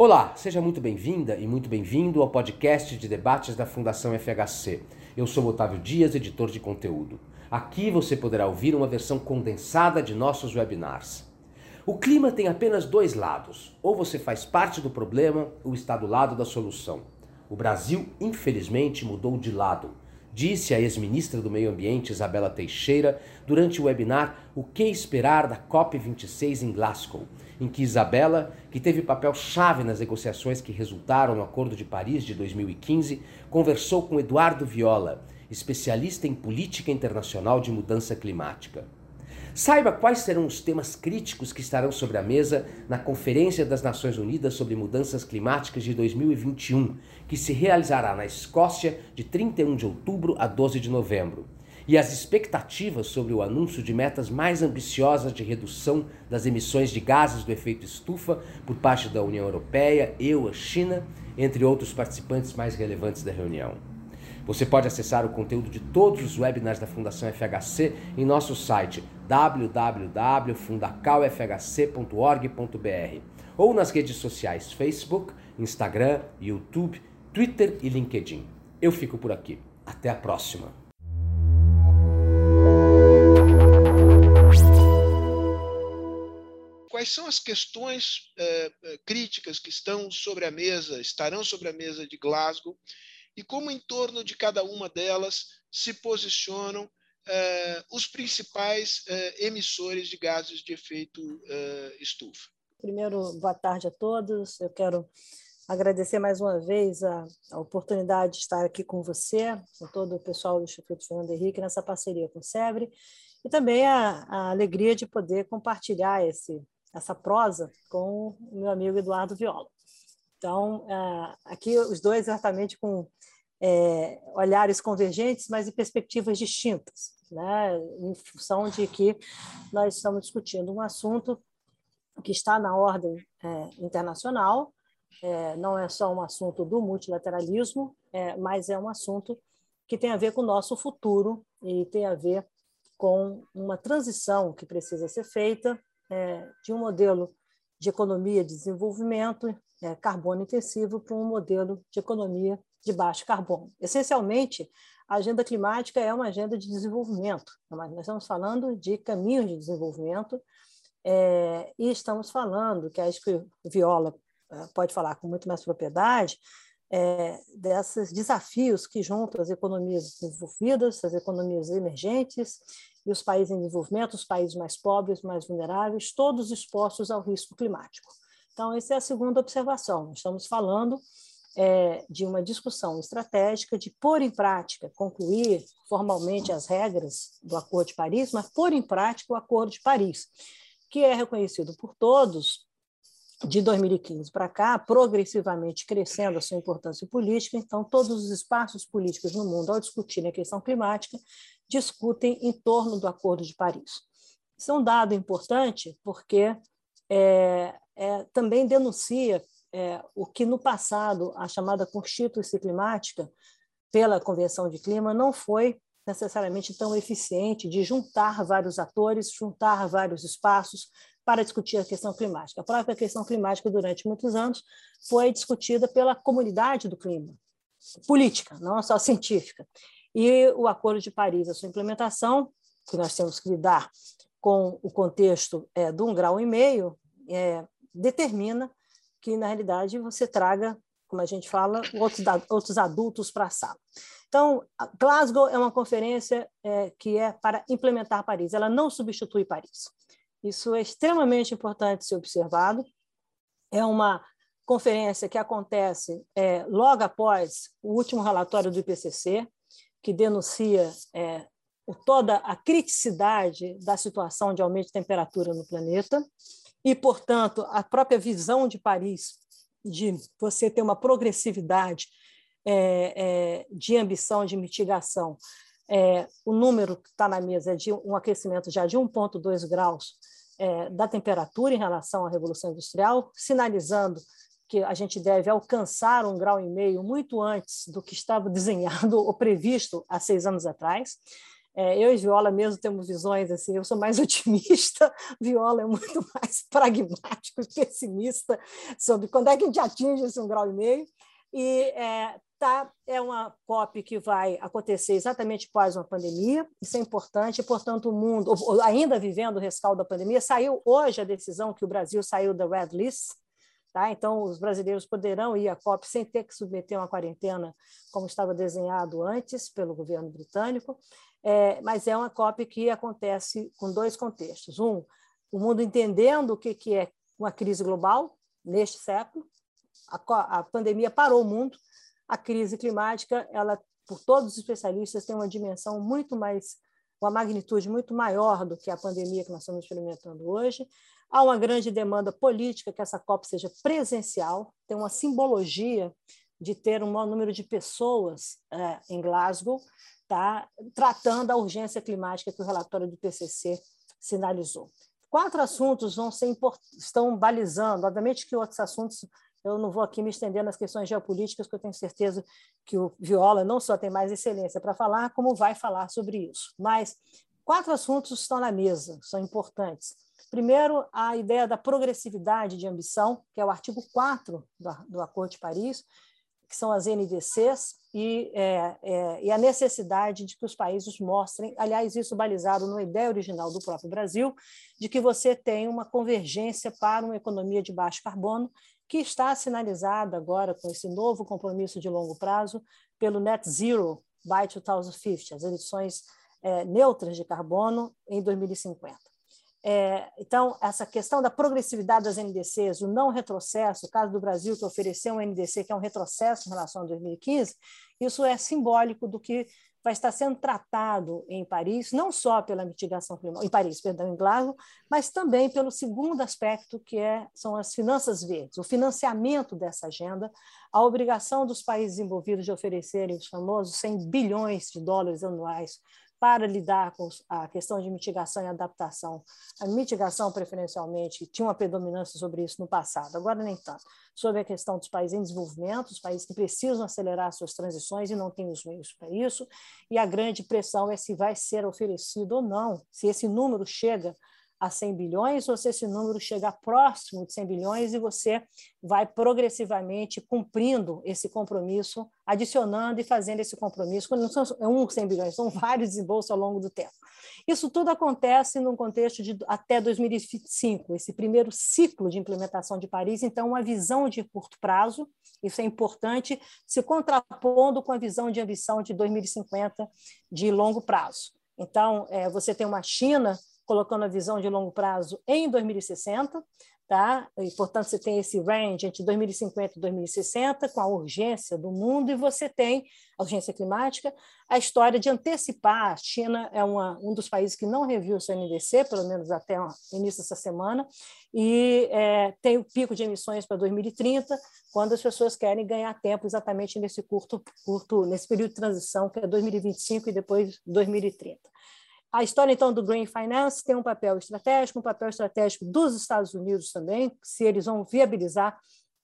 Olá, seja muito bem-vinda e muito bem-vindo ao podcast de debates da Fundação FHC. Eu sou Otávio Dias, editor de conteúdo. Aqui você poderá ouvir uma versão condensada de nossos webinars. O clima tem apenas dois lados: ou você faz parte do problema ou está do lado da solução. O Brasil, infelizmente, mudou de lado disse a ex-ministra do Meio Ambiente Isabela Teixeira durante o webinar O que esperar da COP26 em Glasgow, em que Isabela, que teve papel chave nas negociações que resultaram no Acordo de Paris de 2015, conversou com Eduardo Viola, especialista em política internacional de mudança climática. Saiba quais serão os temas críticos que estarão sobre a mesa na Conferência das Nações Unidas sobre Mudanças Climáticas de 2021, que se realizará na Escócia de 31 de outubro a 12 de novembro. E as expectativas sobre o anúncio de metas mais ambiciosas de redução das emissões de gases do efeito estufa por parte da União Europeia, EU, a China, entre outros participantes mais relevantes da reunião. Você pode acessar o conteúdo de todos os webinars da Fundação FHC em nosso site www.fundacalfhc.org.br ou nas redes sociais Facebook, Instagram, YouTube, Twitter e LinkedIn. Eu fico por aqui. Até a próxima! Quais são as questões eh, eh, críticas que estão sobre a mesa, estarão sobre a mesa de Glasgow, e como em torno de cada uma delas se posicionam eh, os principais emissores de gases de efeito estufa. Primeiro, boa tarde a todos. Eu quero agradecer mais uma vez a, a, oportunidade de estar aqui com você, com todo o pessoal do Instituto Fernando Henrique, nessa parceria com o SEBRE, e também a, a alegria de poder compartilhar esse, essa prosa com o meu amigo Eduardo Viola. Então, aqui os dois exatamente com é, olhares convergentes, mas em perspectivas distintas, né? em função de que nós estamos discutindo um assunto que está na ordem é, internacional, é, não é só um assunto do multilateralismo, é, mas é um assunto que tem a ver com o nosso futuro e tem a ver com uma transição que precisa ser feita é, de um modelo de economia de desenvolvimento é, carbono intensivo para um modelo de economia de baixo carbono. Essencialmente, a agenda climática é uma agenda de desenvolvimento, mas nós estamos falando de caminhos de desenvolvimento é, e estamos falando, que acho que o Viola é, pode falar com muito mais propriedade, é, desses desafios que juntam as economias desenvolvidas, as economias emergentes e os países em desenvolvimento, os países mais pobres, mais vulneráveis, todos expostos ao risco climático. Então, essa é a segunda observação. Estamos falando é, de uma discussão estratégica de pôr em prática, concluir formalmente as regras do Acordo de Paris, mas pôr em prática o Acordo de Paris, que é reconhecido por todos de 2015 para cá, progressivamente crescendo a sua importância política. Então, todos os espaços políticos no mundo, ao discutirem a questão climática, discutem em torno do Acordo de Paris. Isso é um dado importante porque é, é, também denuncia é, o que no passado a chamada Constituição Climática pela Convenção de Clima não foi necessariamente tão eficiente de juntar vários atores, juntar vários espaços para discutir a questão climática. A própria questão climática, durante muitos anos, foi discutida pela comunidade do clima, política, não só científica. E o Acordo de Paris, a sua implementação, que nós temos que lidar com o contexto é, de um grau e meio, é, determina que, na realidade, você traga, como a gente fala, outros, outros adultos para a sala. Então, Glasgow é uma conferência é, que é para implementar Paris, ela não substitui Paris. Isso é extremamente importante ser observado. É uma conferência que acontece é, logo após o último relatório do IPCC, que denuncia é, toda a criticidade da situação de aumento de temperatura no planeta e, portanto, a própria visão de Paris de você ter uma progressividade é, é, de ambição de mitigação. É, o número que está na mesa é de um aquecimento já de 1,2 graus é, da temperatura em relação à Revolução Industrial, sinalizando que a gente deve alcançar um grau e meio muito antes do que estava desenhado ou previsto há seis anos atrás. É, eu e Viola mesmo temos visões assim, eu sou mais otimista, Viola é muito mais pragmático e pessimista sobre quando é que a gente atinge esse um grau e meio. E é, tá, é uma COP que vai acontecer exatamente após uma pandemia, isso é importante, portanto, o mundo, ainda vivendo o rescaldo da pandemia, saiu hoje a decisão que o Brasil saiu da Red List, Tá? Então, os brasileiros poderão ir à COP sem ter que submeter uma quarentena, como estava desenhado antes pelo governo britânico, é, mas é uma COP que acontece com dois contextos. Um, o mundo entendendo o que, que é uma crise global neste século, a, a pandemia parou o mundo, a crise climática, ela, por todos os especialistas, tem uma dimensão muito mais, uma magnitude muito maior do que a pandemia que nós estamos experimentando hoje. Há uma grande demanda política que essa COP seja presencial, tem uma simbologia de ter um maior número de pessoas é, em Glasgow, tá, tratando a urgência climática que o relatório do PCC sinalizou. Quatro assuntos vão ser estão balizando, obviamente que outros assuntos eu não vou aqui me estender nas questões geopolíticas, porque eu tenho certeza que o Viola não só tem mais excelência para falar, como vai falar sobre isso. Mas quatro assuntos estão na mesa, são importantes. Primeiro, a ideia da progressividade de ambição, que é o artigo 4 do, do Acordo de Paris, que são as NDCs, e, é, é, e, a necessidade de que os países mostrem, aliás, isso balizado na ideia original do próprio Brasil, de que você tem uma convergência para uma economia de baixo carbono, que está sinalizada agora com esse novo compromisso de longo prazo pelo Net Zero by 2050, as emissões é, neutras de carbono em 2050. É, então, essa questão da progressividade das NDCs, o não retrocesso, o caso do Brasil que ofereceu um NDC que é um retrocesso em relação a 2015, isso é simbólico do que vai estar sendo tratado em Paris, não só pela mitigação climática, em Paris, perdão, em Glasgow, mas também pelo segundo aspecto, que é, são as finanças verdes, o financiamento dessa agenda, a obrigação dos países envolvidos de oferecerem os famosos 100 bilhões de dólares anuais para lidar com a questão de mitigação e adaptação. A mitigação, preferencialmente, tinha uma predominância sobre isso no passado, agora nem tanto. Sobre a questão dos países em desenvolvimento, os países que precisam acelerar suas transições e não têm os meios para isso, e a grande pressão é se vai ser oferecido ou não, se esse número chega a 100 bilhões, ou se esse número chega próximo de 100 bilhões e você vai progressivamente cumprindo esse compromisso, adicionando e fazendo esse compromisso. Não são um 100 bilhões, são vários desembolsos ao longo do tempo. Isso tudo acontece num contexto de até 2025, esse primeiro ciclo de implementação de Paris, então, uma visão de curto prazo, isso é importante, se contrapondo com a visão de ambição de 2050 de longo prazo. Então, é, você tem uma China colocando a visão de longo prazo em 2060, tá? E, portanto, você tem esse range entre 2050 e 2060, com a urgência do mundo, e você tem a urgência climática, a história de antecipar. A China é uma, um dos países que não reviu o seu NDC, pelo menos até o início dessa semana, e é, tem o pico de emissões para 2030, quando as pessoas querem ganhar tempo exatamente nesse curto, curto nesse período de transição, que é 2025 e depois 2030. A história, então, do Green Finance tem um papel estratégico, um papel estratégico dos Estados Unidos também, se eles vão viabilizar.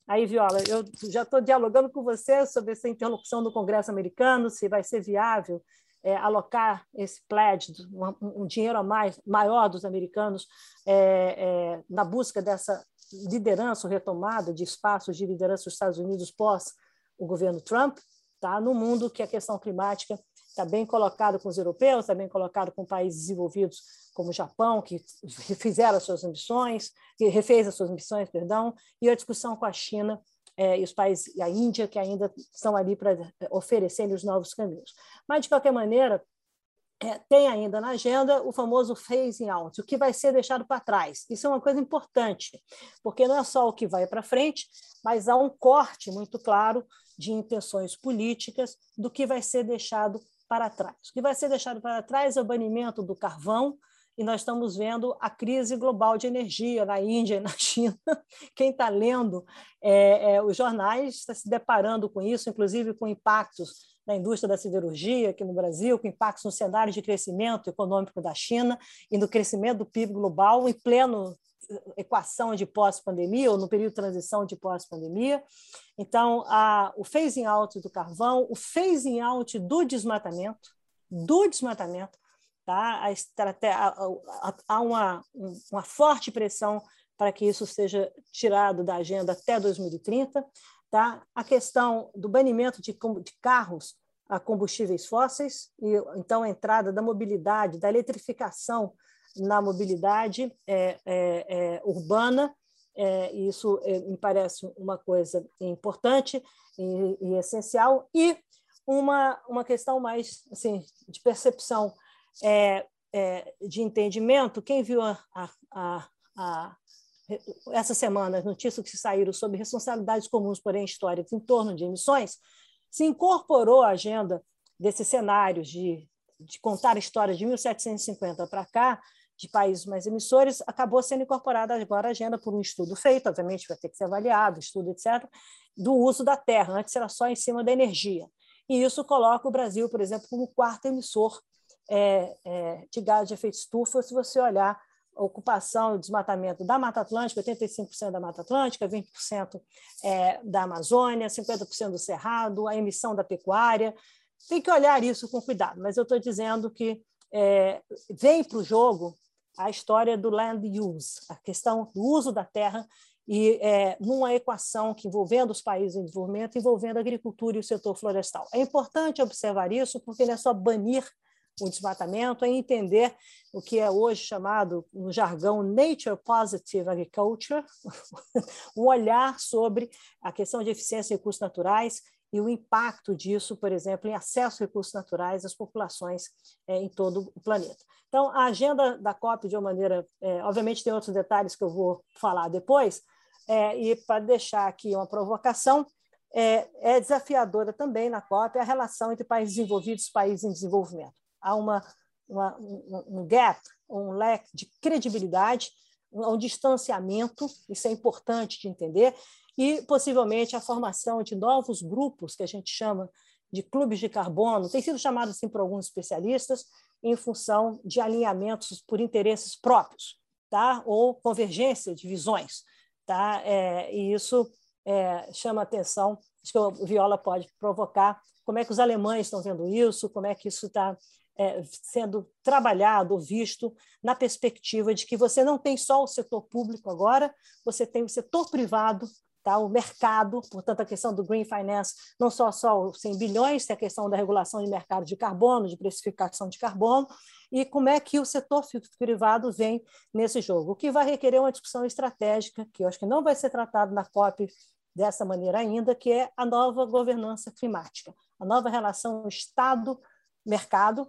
Aí, Viola, eu já estou dialogando com você sobre essa interlocução do Congresso americano, se vai ser viável é, alocar esse pledge, um, um, dinheiro a mais, maior dos americanos, é, é, na busca dessa liderança, retomada de espaços de liderança dos Estados Unidos pós o governo Trump, tá? no mundo que a questão climática está bem colocado com os europeus, está bem colocado com países desenvolvidos como o Japão, que fizeram as suas ambições, que refez as suas ambições, perdão, e a discussão com a China é, e os países, e a Índia, que ainda estão ali para oferecer os novos caminhos. Mas, de qualquer maneira, é, tem ainda na agenda o famoso phasing out, o que vai ser deixado para trás. Isso é uma coisa importante, porque não é só o que vai para frente, mas há um corte muito claro de intenções políticas do que vai ser deixado para trás. O que vai ser deixado para trás é o banimento do carvão, e nós estamos vendo a crise global de energia na Índia e na China. Quem está lendo é, é, os jornais está se deparando com isso, inclusive com impactos na indústria da siderurgia aqui no Brasil, com impactos no cenário de crescimento econômico da China e no crescimento do PIB global em pleno equação de pós-pandemia, ou no período de transição de pós-pandemia. Então, a, o phasing out do carvão, o phasing out do desmatamento, do desmatamento, Tá? Há uma, uma forte pressão para que isso seja tirado da agenda até 2030. Tá? A questão do banimento de, de carros a combustíveis fósseis, e então a entrada da mobilidade, da eletrificação na mobilidade é, é, é, urbana, é, isso é, me parece uma coisa importante e, e, essencial, e uma, uma questão mais assim, de percepção, de entendimento. Quem viu a, a, a, essa semana as notícias que saíram sobre responsabilidades comuns, porém históricas, em torno de emissões, se incorporou à agenda desses cenários de, de contar histórias de 1750 para cá, de países mais emissores, acabou sendo incorporada agora à agenda por um estudo feito, obviamente vai ter que ser avaliado, estudo, etc., do uso da terra. Antes era só em cima da energia. E isso coloca o Brasil, por exemplo, como quarto emissor é, é, de gás de efeito estufa, se você olhar a ocupação e desmatamento da Mata Atlântica, 85% da Mata Atlântica, 20% é, da Amazônia, 50% do Cerrado, a emissão da pecuária. Tem que olhar isso com cuidado, mas eu estou dizendo que é, vem para o jogo a história do land use, a questão do uso da terra e é, numa equação que envolvendo os países em desenvolvimento, envolvendo a agricultura e o setor florestal. É importante observar isso, porque não é só banir o desmatamento, é entender o que é hoje chamado, no jargão, Nature Positive Agriculture, um olhar sobre a questão de eficiência e recursos naturais e o impacto disso, por exemplo, em acesso a recursos naturais às populações é, em todo o planeta. Então, a agenda da COP, de uma maneira, é, obviamente, tem outros detalhes que eu vou falar depois, é, e para deixar aqui uma provocação, é, é, desafiadora também na COP a relação entre países desenvolvidos e países em desenvolvimento. Há uma, uma, um gap, um leque de credibilidade, um distanciamento, isso é importante de entender, e possivelmente a formação de novos grupos que a gente chama de clubes de carbono, tem sido chamado assim por alguns especialistas, em função de alinhamentos por interesses próprios, tá? ou convergência de visões. Tá? É, e isso é, chama atenção, acho que o Viola pode provocar, como é que os alemães estão vendo isso, como é que isso está é, sendo trabalhado, visto, na perspectiva de que você não tem só o setor público agora, você tem o setor privado tá? o mercado, portanto, a questão do green finance, não só, só os 100 bilhões, tem a questão da regulação de mercado de carbono, de precificação de carbono, e como é que o setor privado vem nesse jogo, o que vai requerer uma discussão estratégica, que eu acho que não vai ser tratado na COP dessa maneira ainda, que é a nova governança climática, a nova relação Estado-mercado,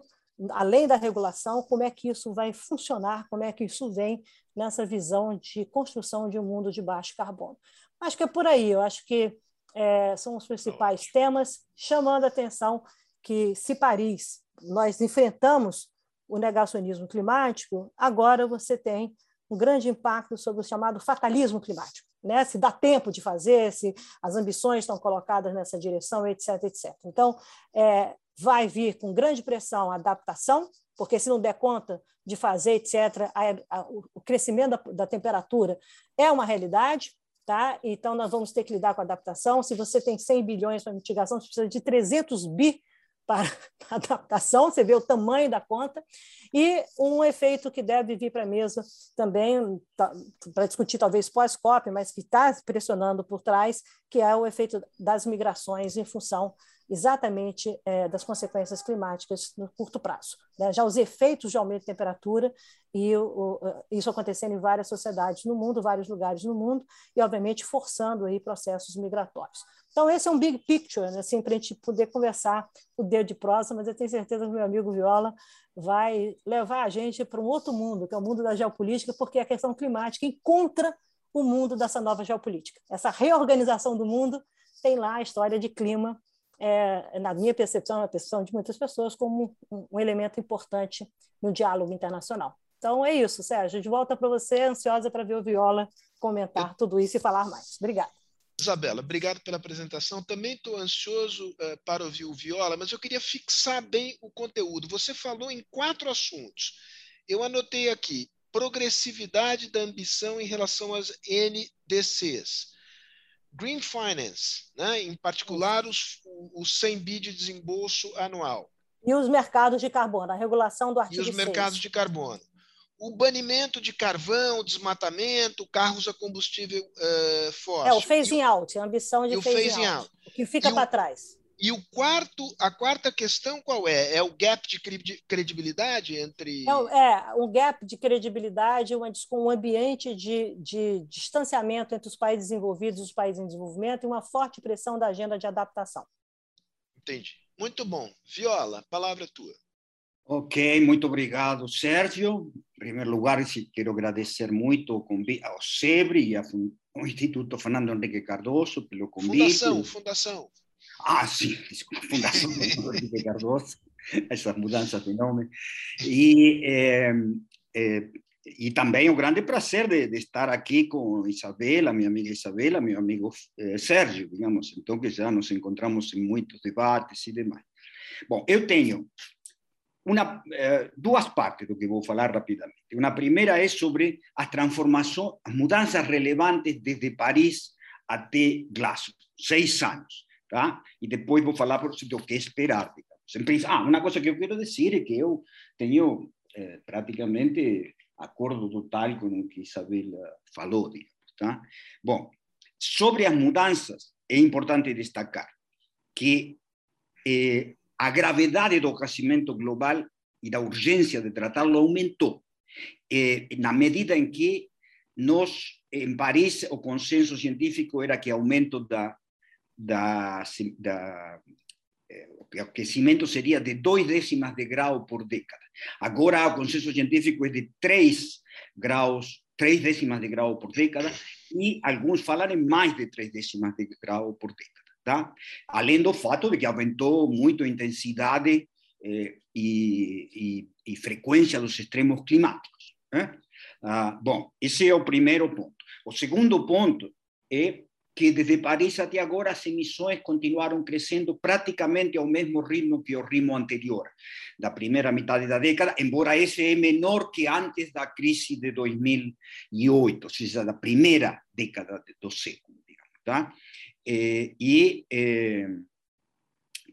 além da regulação, como é que isso vai funcionar, como é que isso vem nessa visão de construção de um mundo de baixo carbono. Acho que é por aí, eu acho que é, são os principais temas, chamando a atenção que, se Paris nós enfrentamos o negacionismo climático, agora você tem um grande impacto sobre o chamado fatalismo climático. Né? Se dá tempo de fazer, se as ambições estão colocadas nessa direção, etc. etc. Então, é, vai vir com grande pressão a adaptação, porque se não der conta de fazer, etc., a, a, o crescimento da, da temperatura é uma realidade, Tá? Então, nós vamos ter que lidar com adaptação. Se você tem 100 bilhões para mitigação, você precisa de 300 bi para adaptação, você vê o tamanho da conta, e um efeito que deve vir para a mesa também, tá, para discutir talvez pós-COP, mas que está pressionando por trás, que é o efeito das migrações em função exatamente é, das consequências climáticas no curto prazo. Né? Já os efeitos de aumento de temperatura e o, o, isso acontecendo em várias sociedades no mundo, vários lugares no mundo, e obviamente forçando aí processos migratórios. Então esse é um big picture, né? assim, para a gente poder conversar o dedo de prosa, mas eu tenho certeza que meu amigo Viola vai levar a gente para um outro mundo, que é o mundo da geopolítica, porque a questão climática encontra o mundo dessa nova geopolítica. Essa reorganização do mundo tem lá a história de clima é, na minha percepção, na percepção de muitas pessoas, como um, um elemento importante no diálogo internacional. Então é isso, Sérgio. De volta para você, ansiosa para ver o Viola comentar tudo isso e falar mais. Obrigada. Isabela, obrigado pela apresentação. Também estou ansioso uh, para ouvir o Viola, mas eu queria fixar bem o conteúdo. Você falou em quatro assuntos. Eu anotei aqui: progressividade da ambição em relação às NDCs. Green Finance, né? em particular os, os 100 bi de desembolso anual. E os mercados de carbono, a regulação do artigo E os 6. mercados de carbono. O banimento de carvão, desmatamento, carros a combustível uh, fóssil. É, o phasing out, a ambição de e phasing, phasing out, out. O que fica E para trás. E o quarto, a quarta questão qual é? É o gap de cre- credibilidade entre. É, o- é um gap de credibilidade, uma, um ambiente de, de distanciamento entre os países desenvolvidos e os países em desenvolvimento e uma forte pressão da agenda de adaptação. Entendi. Muito bom. Viola, palavra é tua. Ok, muito obrigado, Sérgio. Em primeiro lugar, quero agradecer muito ao, convi- ao SEBRE e ao Instituto Fernando Henrique Cardoso pelo convite. Fundação, fundação. Ah, sim, desculpa, Fundação Henrique Cardoso, essas mudanças de nome. E, eh, eh, e também o grande prazer de, de estar aqui com Isabela, minha amiga Isabela, meu amigo eh, Sérgio, digamos, então que já nos encontramos em muitos debates e demais. Bom, eu tenho uma, eh, duas partes do que vou falar rapidamente. Uma primeira é sobre as transformações, as mudanças relevantes desde Paris até Glasgow, seis anos, tá? E depois vou falar por do que esperar. digamos. Ah, uma coisa que eu quero dizer é que eu tenho eh, praticamente acordo total com o que Isabela falou, digamos, tá? Bom, sobre as mudanças, é importante destacar que eh, a gravidade do aquecimento global e da urgência de tratá-lo aumentou, eh, na medida em que nós, em Paris, o consenso científico era que aumento da, da, da eh, aquecimento seria de dois décimas de grau por década. Agora o consenso científico é de três graus, três décimas de grau por década, e alguns falam em mais de três décimas de grau por década. Tá? Além do fato de que aumentou muito a intensidade eh, e, e, e frequência dos extremos climáticos. né? Ah, bom, esse é o primeiro ponto. O segundo ponto é que desde Paris até agora as emissões continuaram crescendo praticamente ao mesmo ritmo que o ritmo anterior, da primeira metade da década, embora esse é menor que antes da crise de 2008, ou seja, da primeira década do século, digamos, tá? E eh,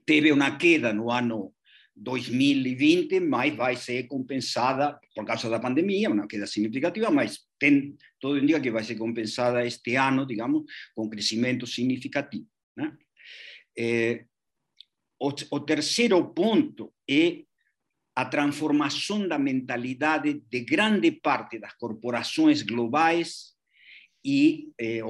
teve uma queda no ano 2020, mas vai ser compensada por causa da pandemia, uma queda significativa, mas tem, todo indica que vai ser compensada este ano, digamos, com crescimento significativo. Né? Eh, o, o terceiro ponto é a transformação da mentalidade de grande parte das corporações globais e eh,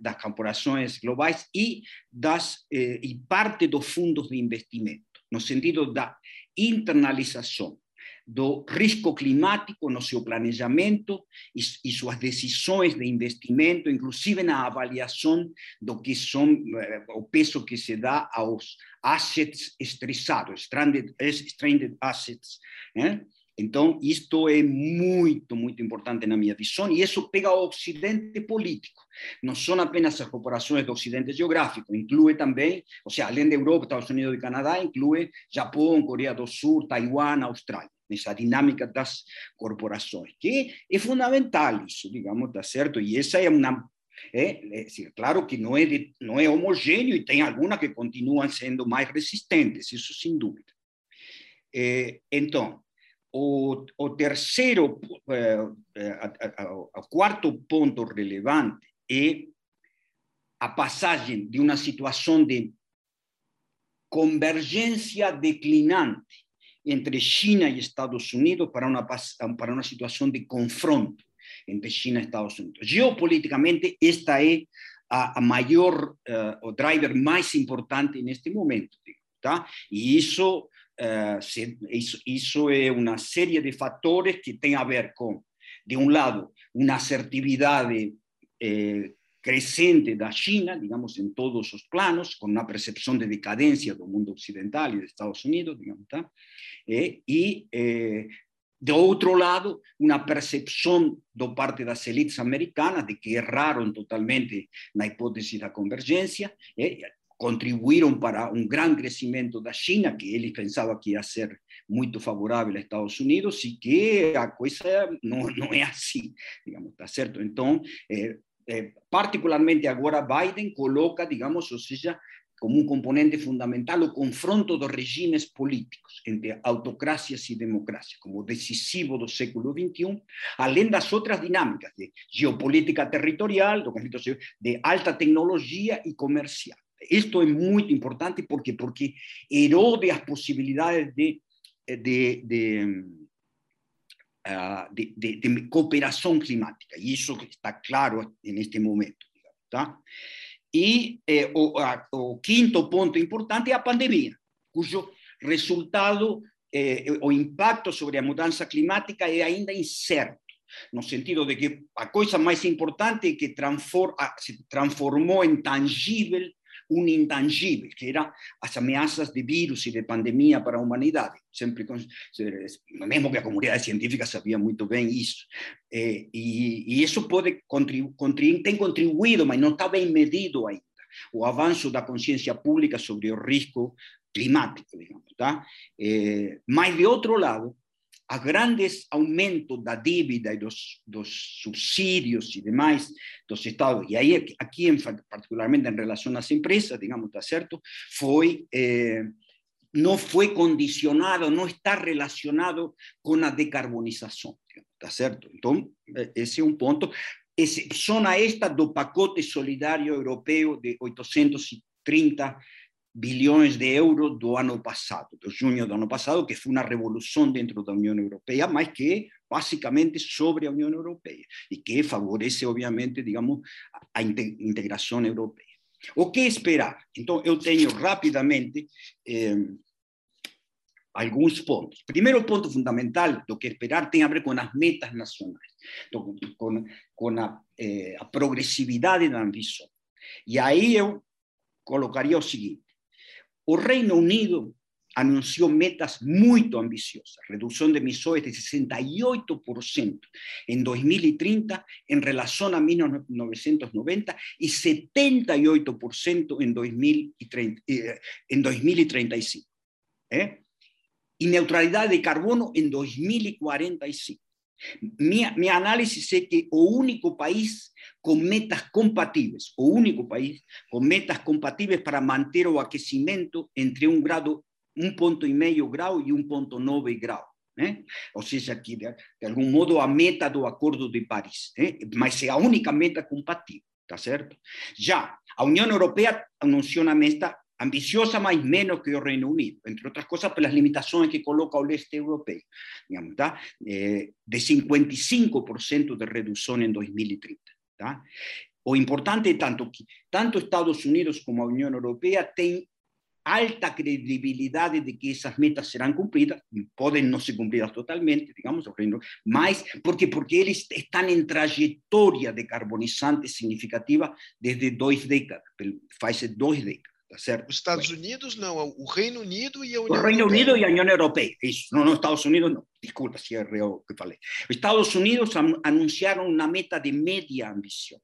das corporações globais e das eh, e parte dos fundos de investimento, no sentido da internalização do risco climático no seu planejamento e, e suas decisões de investimento, inclusive na avaliação do que são eh, o peso que se dá aos assets estressados, stranded, stranded assets. né? Então, isto é muito, muito importante na minha visão, e isso pega o Ocidente político. Não são apenas as corporações do Ocidente geográfico, inclui também, ou seja, além da Europa, Estados Unidos e Canadá, inclui Japão, Coreia do Sul, Taiwan, Austrália, nessa dinâmica das corporações, que é fundamental isso, digamos, tá certo? E essa é uma é, é, sim, claro que não é, de, não é homogêneo e tem algumas que continuam sendo mais resistentes, isso sem dúvida. É, então, o, o terceiro, eh, eh, o quarto ponto relevante é a passagem de uma situação de convergência declinante entre China e Estados Unidos para uma, para uma situação de confronto entre China e Estados Unidos. Geopoliticamente, esta é a, a maior, eh, o driver mais importante neste momento. Tá? E isso eh, se- isso, isso série de fatores que tem a ver com, de um lado, uma assertividade eh, crescente da China, digamos, em todos os planos, com uma percepção de decadência do mundo ocidental e dos Estados Unidos, digamos, tá? Eh, eh, de outro lado, uma percepção do parte das elites americanas de que erraram totalmente na hipótese da convergência, eh, contribuíram para um grande crescimento da China, que eles pensavam que ia ser muito favorável aos Estados Unidos, e que a coisa não, não é assim, digamos, tá certo? Então, eh, eh, particularmente agora Biden coloca, digamos, ou seja, como um componente fundamental o confronto dos regimes políticos entre autocracias e democracias, como decisivo do século XXI, além das outras dinâmicas de geopolítica territorial, do conflito de alta tecnologia e comercial. Isto é muito importante porque porque erode as possibilidades de, de, de uh, de, de, de, cooperação climática, e isso está claro neste momento. Tá? E eh, o, a, o, quinto ponto importante é a pandemia, cujo resultado, eh, o impacto sobre a mudança climática é ainda incerto, no sentido de que a coisa mais importante que transform, se transformou em tangível un intangível, que era as ameaças de vírus e de pandemia para a humanidade. Sempre, mesmo que a comunidade científica sabia muito bem isso. Eh, e, e, isso pode contribu contribu tem contribuído, mas não está bem medido ainda. O avanço da consciência pública sobre o risco climático, digamos, tá? Eh, mas, de outro lado, a grandes aumentos da dívida e dos, dos subsídios e demais dos estados, e aí aqui particularmente em relação às empresas, digamos, está certo, foi eh, não condicionado, não está relacionado com a decarbonização, está certo? Então, esse é um ponto. Esse, zona esta do pacote solidário europeu de 830 bilhões de euros do ano passado, do junho do ano passado, que foi uma revolução dentro da União Europeia, mas que basicamente sobre a União Europeia e que favorece, obviamente, digamos, a integração europeia. O que esperar? Então, eu tenho rapidamente eh, alguns pontos. Primeiro ponto fundamental do que esperar tem a ver com as metas nacionais, com, com a, eh, a progressividade da ambição. E aí o seguinte: O Reino Unido anunció metas muy ambiciosas, reducción de emissões de 68% en 2030 en relación a 1990 y 78% en, 2030, eh, en 2035. ¿eh? Y neutralidad de carbono en 2045. Mi, mi análisis es que o único país con metas compatibles, o único país con metas compatibles para mantener o aquecimiento entre un grado, un punto y medio grado y un punto nueve grado. ¿eh? Ou seja, que de, de, algum modo a meta do Acordo de Paris, ¿eh? mas é a única meta compatível, tá certo? Já a União Europeia anunciou uma meta ambiciosa, mas menos que o Reino Unido, entre outras coisas pelas limitações que coloca o leste europeu, digamos, tá? Eh, de 55% de redução em 2030. Tá? O importante tanto que tanto Estados Unidos como a União Europeia têm alta credibilidade de que essas metas serão cumpridas, podem não ser cumpridas totalmente, digamos, mas porque porque eles estão em trajetória decarbonizante significativa desde dois décadas, faz dois décadas. Tá certo? Os Estados Unidos não, o Reino Unido e a União O Reino Europeia. Unido e a União Europeia, isso, não, os Estados Unidos não, desculpa se errei o que falei. Os Estados Unidos anunciaram uma meta de média ambição,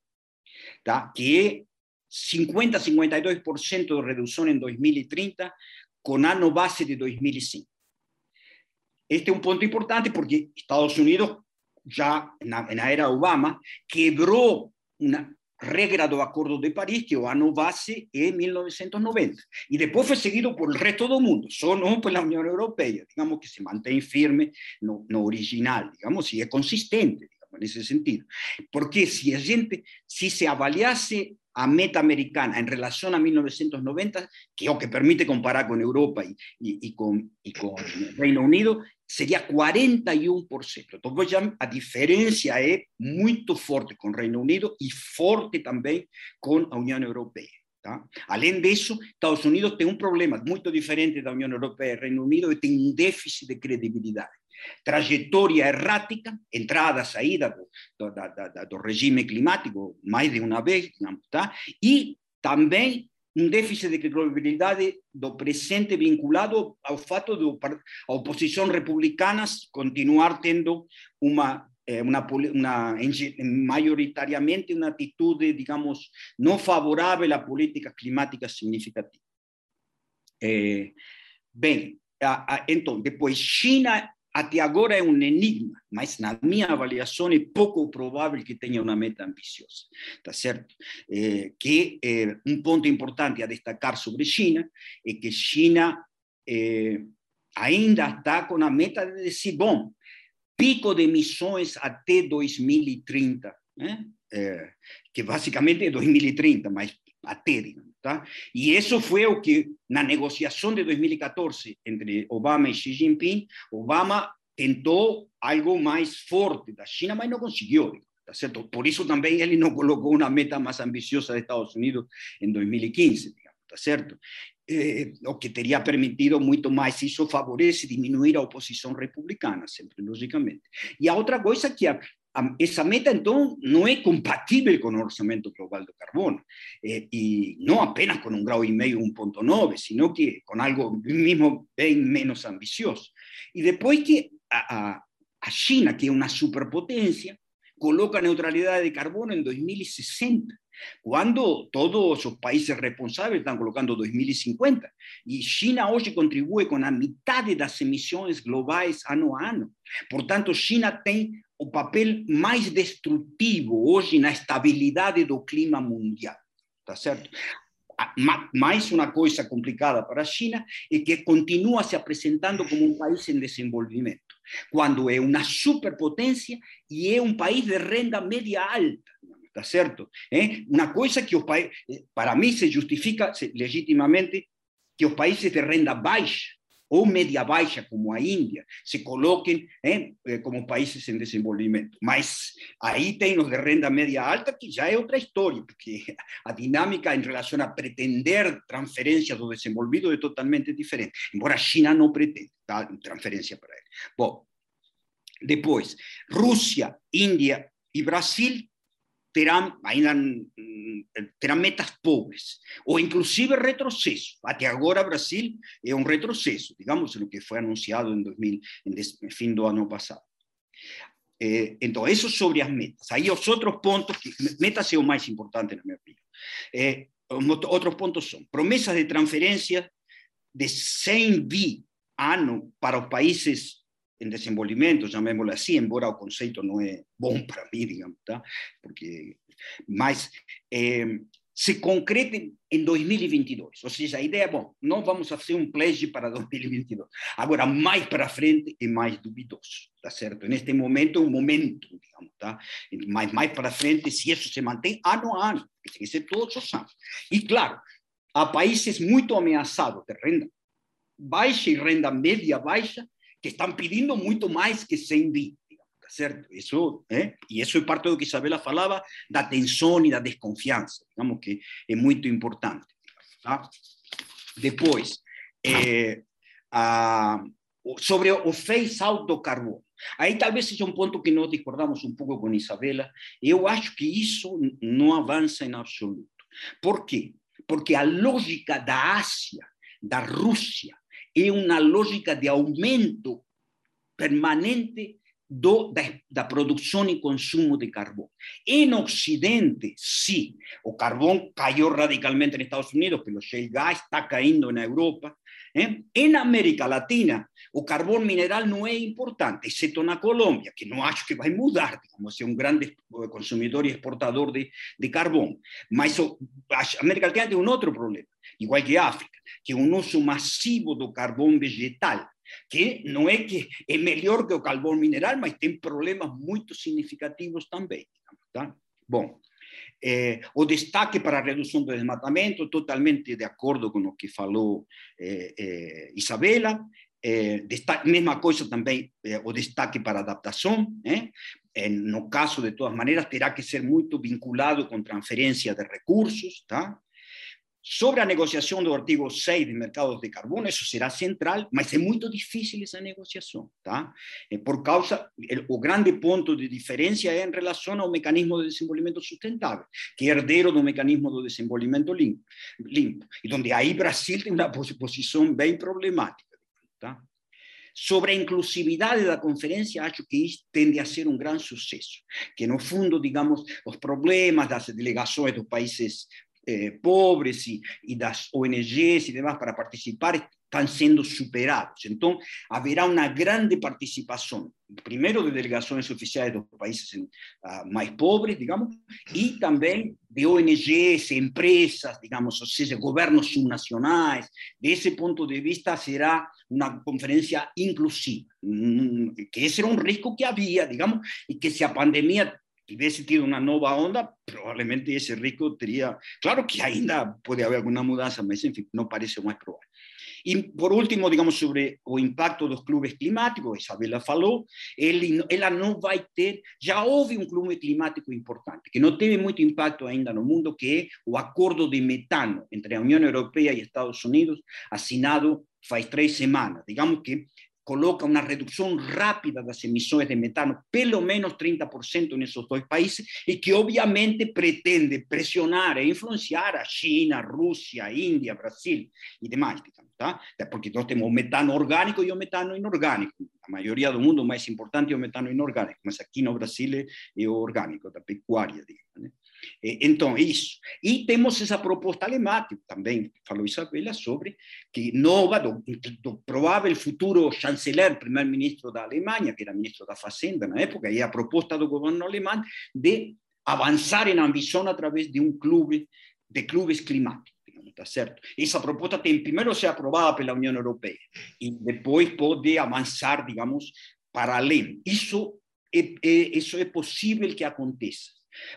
tá? que é 50 52% de redução em 2030 com ano base de 2005. Este é um ponto importante porque Estados Unidos já na, na era Obama quebrou uma, regra do Acordo de Paris, que o ano base é 1990. E depois foi seguido por o resto do mundo, só não pela União Europeia, digamos que se mantém firme no, no original, digamos, e é consistente, digamos, nesse sentido. Porque se a gente, se se avaliasse a meta americana en relación a 1990, que o que permite comparar con Europa y, y, con, y con Reino Unido, sería 41%. Entonces, ya a diferencia es muy fuerte con Reino Unido y fuerte también con la Unión Europea. Tá? Além disso, Estados Unidos tem um problema muito diferente da União Europeia e Reino Unido e tem um déficit de credibilidade. Trajetória errática, entrada, saída do, do, do, do regime climático mais de uma vez, tá? e também um déficit de credibilidade do presente vinculado ao fato de a oposição republicana continuar tendo uma uma, uma, maioritariamente uma atitude, digamos, não favorável a políticas climáticas significativas. É, bem, a, a, então, depois, China até agora é um enigma, mas na minha avaliação é pouco provável que tenha uma meta ambiciosa, tá certo? Eh, que eh, um ponto importante a destacar sobre China é que China eh, ainda está com a meta de decir, bom, pico de emissões até 2030, né? que basicamente é 2030, mas até, digamos, tá? E isso foi o que, na negociação de 2014 entre Obama e Xi Jinping, Obama tentou algo mais forte da China, mas não conseguiu, tá certo? Por isso também ele não colocou uma meta mais ambiciosa dos Estados Unidos em 2015, digamos, tá certo? Eh, o que teria permitido muito mais, isso favorece diminuir a oposição republicana, sempre, logicamente. E a outra coisa que a, esa meta entonces no es compatible con el orçamento global de carbono, eh, y no apenas con un grado y medio, 1.9, sino que con algo mismo bien menos ambicioso. Y después que a, a China, que es una superpotencia, coloca neutralidad de carbono en 2060 cuando todos los países responsables están colocando 2050. Y China hoy contribuye con la mitad de las emisiones globales año a año. Por tanto, China tiene o papel mais destrutivo hoje na estabilidade do clima mundial, tá certo? Mais uma coisa complicada para a China é que continua se apresentando como um país em desenvolvimento, quando é uma superpotência e é um país de renda média alta, tá certo? É uma coisa que os países, para mim se justifica legitimamente que os países de renda baixa o media baixa, como a Índia, se coloquem eh, como países em desenvolvimento. Mas aí tem os de renda média alta, que já é outra história, porque a dinâmica em relação a pretender transferência do desenvolvido é totalmente diferente, embora a China não pretenda tá? transferência para ele. Bom, depois, Rússia, Índia e Brasil terán, ainda terán metas pobres, ou inclusive retrocesso. Até agora, Brasil é um retrocesso, digamos, no que foi anunciado em 2000, em fim do ano passado. Eh, então, isso sobre as metas. Aí os outros pontos, que, metas é o mais importante, na minha opinião. Eh, outros pontos são promessas de transferência de 100 bi ano para os países en desenvolvimento, llamémoslo así, embora o conceito não é bom para mim, digamos, tá? Porque, mas eh, se concrete em 2022. Ou seja, a ideia é, bom, não vamos fazer um pledge para 2022. Agora, mais para frente é mais duvidoso, tá certo? Neste momento é um momento, digamos, tá? Mas mais para frente, se isso se mantém ano a ano, tem que ser todos os anos. E, claro, há países muito ameaçados de renda baixa e renda média baixa, que están pidiendo mucho más que 100 bits. Certo? E isso é parte do que Isabela falava, da tensão e da desconfiança, digamos que é muito importante. Tá? Depois, eh, a, sobre o face-out do carbono. Aí talvez seja um ponto que nós discordamos um pouco com Isabela. Eu acho que isso não avança em absoluto. Por quê? Porque a lógica da Ásia, da Rússia, é uma lógica de aumento permanente do, da, da, produção consumo de carvão. Em Ocidente, sim, o carvão caiu radicalmente nos Estados Unidos, pelo shale gas, está caindo na Europa. ¿Eh? Em América Latina, o carvão mineral não é importante, exceto na Colômbia, que não acho que vai mudar, como ser um grande consumidor e exportador de, de carvão. Mas a América Latina tem um outro problema, igual que a África, que é um uso massivo do carvão vegetal que não é que é melhor que o carvão mineral, mas tem problemas muito significativos também. Tá? Bom, eh, o destaque para a redução do desmatamento, totalmente de acordo com o que falou eh, eh, Isabela. Destaque, mesma coisa também o destaque para adaptação. no caso, de todas maneiras, terá que ser muito vinculado com transferência de recursos. Tá? Sobre a negociação do artigo 6 de mercados de carbono, isso será central, mas é muito difícil essa negociação, tá? É por causa, o grande ponto de diferença é em relação ao mecanismo de desenvolvimento sustentável, que é herdeiro do mecanismo do desenvolvimento limpo, limpo e onde aí Brasil tem uma posição bem problemática, tá? Sobre a inclusividade da conferência, acho que tende a ser um grande sucesso, que no fundo, digamos, os problemas das delegações dos países eh, pobres y, y das ONGs y demás para participar están siendo superados. Entonces, habrá una grande participación, primero de delegaciones oficiales de los países uh, más pobres, digamos, y también de ONGs, empresas, digamos, o sea, gobiernos subnacionales. De ese punto de vista, será una conferencia inclusiva, mm, que ese era un riesgo que había, digamos, y que si la pandemia hubiese tenido una nueva onda, probablemente ese riesgo tendría, claro que ainda puede haber alguna mudanza, pero en fin, no parece más probable. E, por último, digamos, sobre o impacto dos clubes climáticos, Isabela falou, ele, ela não vai ter, já houve um clube climático importante, que não teve muito impacto ainda no mundo, que é o acordo de metano entre a União Europeia e Estados Unidos, assinado faz três semanas. Digamos que coloca una reducción rápida de las emisiones de metano, pelo menos 30% en esos dos países, y que obviamente pretende presionar e influenciar a China, Rusia, India, Brasil y demás, ¿tá? porque nós temos o metano orgánico e o metano inorgánico. A maioria do mundo, mais importante é o metano inorgánico, mas aqui no Brasil é o orgánico, da pecuária, digamos. Né? Então, isso. E temos essa proposta alemã, que também falou Isabela, sobre que nova, do, do provável futuro chanceler, primeiro-ministro da Alemanha, que era ministro da Fazenda na época, e a proposta do governo alemão de avançar em ambição através de um clube, de clubes climáticos. Está certo? Essa proposta tem primeiro ser aprovada pela União Europeia e depois pode avançar, digamos, para além. Isso é, é, isso é possível que aconteça,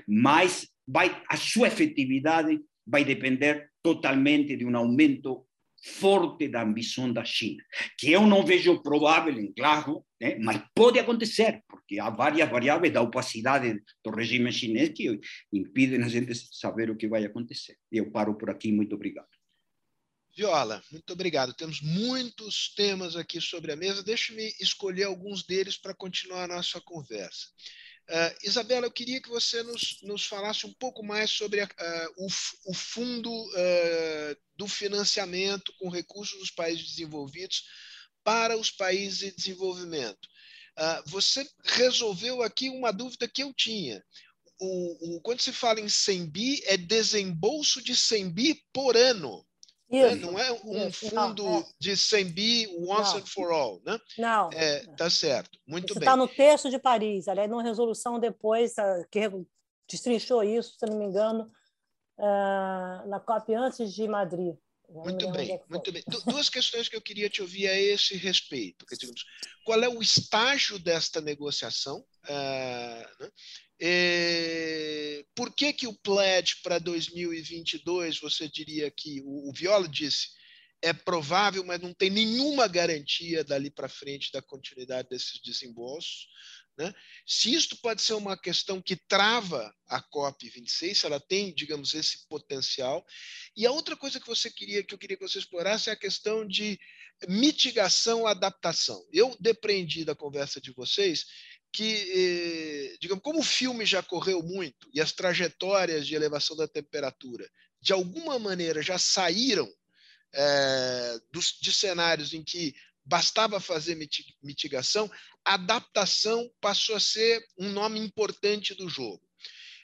mas vai, a sua efetividade vai depender totalmente de um aumento forte da ambição da China, que eu não vejo provável Glasgow, né? mas pode acontecer, porque há várias variáveis da opacidade do regime chinês que impedem a gente saber o que vai acontecer. Eu paro por aqui, muito obrigado. Viola, muito obrigado. Temos muitos temas aqui sobre a mesa. Deixe-me escolher alguns deles para continuar a nossa conversa. Uh, Isabela, eu queria que você nos, nos falasse um pouco mais sobre uh, o, o, fundo uh, do financiamento com recursos dos países desenvolvidos para os países em desenvolvimento. você resolveu aqui uma dúvida que eu tinha. O, o, quando se fala em 100 bi, é desembolso de 100 bi por ano. Né? Não é um Isso. fundo não, é. de 100 bi once não. and for all, né? Não. É, tá certo. Muito isso bem. Está no texto de Paris, aliás, numa resolução depois ah, que destrinchou isso, se não me engano, ah, na COP antes de Madrid. Muito bem, é muito bem. Duas questões que eu queria te ouvir a esse respeito. Digamos, qual é o estágio desta negociação? Uh, né? E, por que, que o pledge para 2022, você diria que, o, o Viola disse, é provável, mas não tem nenhuma garantia dali para frente da continuidade desses desembolsos. Né? Se isto pode ser uma questão que trava a COP26, se ela tem, digamos, esse potencial. E a outra coisa que você queria, que eu queria que você explorasse é a questão de mitigação, adaptação. Eu depreendi da conversa de vocês que, eh, digamos, como o filme já correu muito e as trajetórias de elevação da temperatura, de alguma maneira, já saíram é, dos, de cenários em que bastava fazer mitigação, adaptação passou a ser um nome importante do jogo.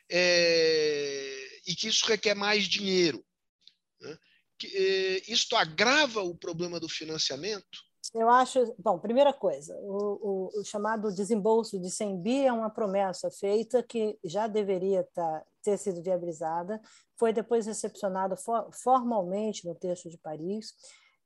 É, e que isso requer mais dinheiro. Né? Que, é, isto agrava o problema do financiamento? Eu acho, bom, primeira coisa, o, o, o, chamado desembolso de 100 bi é uma promessa feita que já deveria tá, ter sido viabilizada, foi depois recepcionada for, formalmente no texto de Paris,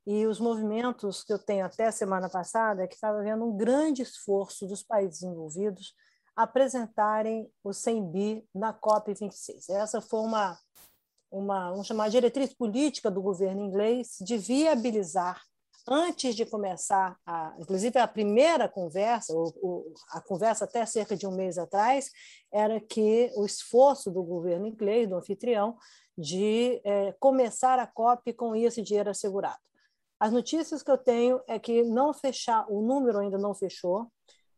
e os movimentos que eu tenho até semana passada é que estava havendo um grande esforço dos países envolvidos apresentarem o 100 bi na COP26. Essa foi uma, uma vamos chamar, diretriz política do governo inglês de viabilizar antes de começar, a, inclusive a primeira conversa, ou, ou, a conversa até cerca de um mês atrás, era que o esforço do governo inglês, do anfitrião, de é, começar a COP com esse dinheiro assegurado. As notícias que eu tenho é que não fechar, o número ainda não fechou.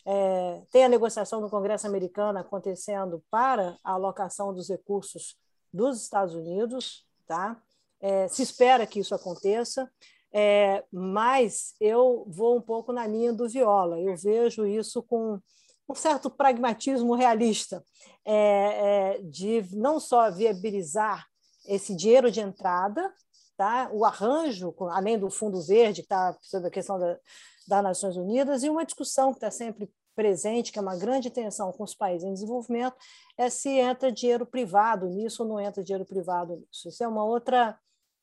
É, tem a negociação no Congresso americano acontecendo para a alocação dos recursos dos Estados Unidos, tá? É, se espera que isso aconteça, é, mas eu vou um pouco na linha do Viola. Eu vejo isso com um certo pragmatismo realista, é, é, de não só viabilizar esse dinheiro de entrada, tá? o arranjo, além do Fundo Verde, que está sobre a questão da, das Nações Unidas, e uma discussão que está sempre presente, que é uma grande tensão com os países em desenvolvimento, é se entra dinheiro privado nisso ou não entra dinheiro privado nisso. Isso é uma outra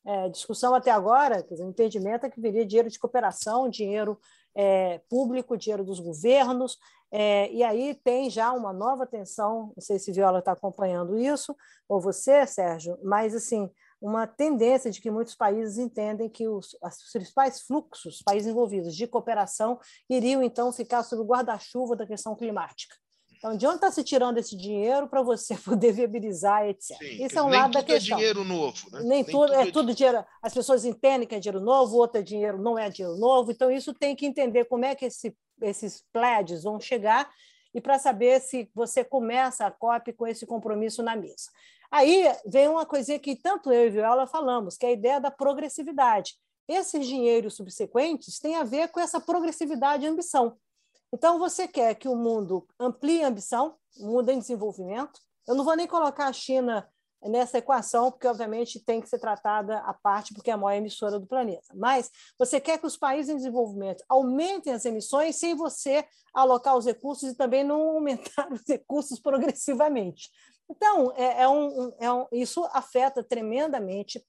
é, discussão até agora, quer dizer, o entendimento é que viria dinheiro de cooperação, dinheiro é, público, dinheiro dos governos, é, e aí tem já uma nova tensão, não sei se Viola está acompanhando isso, ou você, Sérgio, mas assim, uma tendência de que muitos países entendem que os, os principais fluxos, países envolvidos de cooperação, iriam então ficar sob o guarda-chuva da questão climática. Então, de onde está se tirando esse dinheiro para você poder viabilizar, etc. Sim, Isso é um lado da é questão. É dinheiro novo, né? Nem, nem tudo, tudo, é, é tudo dinheiro. As pessoas entendem que é dinheiro novo, outro é dinheiro não é dinheiro novo. Então, isso tem que entender como é que esse, esses pledges vão chegar e para saber se você começa a COP com esse compromisso na mesa. Aí vem uma coisinha que tanto eu e Viola falamos, que é a ideia da progressividade. Esses dinheiros subsequentes têm a ver com essa progressividade e ambição. Então, você quer que o mundo amplie a ambição, o mundo em desenvolvimento. Eu não vou nem colocar a China nessa equação, porque, obviamente, tem que ser tratada à parte, porque é a maior emissora do planeta. Mas você quer que os países em desenvolvimento aumentem as emissões sem você alocar os recursos e também não aumentar os recursos progressivamente. Então, é, é um, é um, isso afeta tremendamente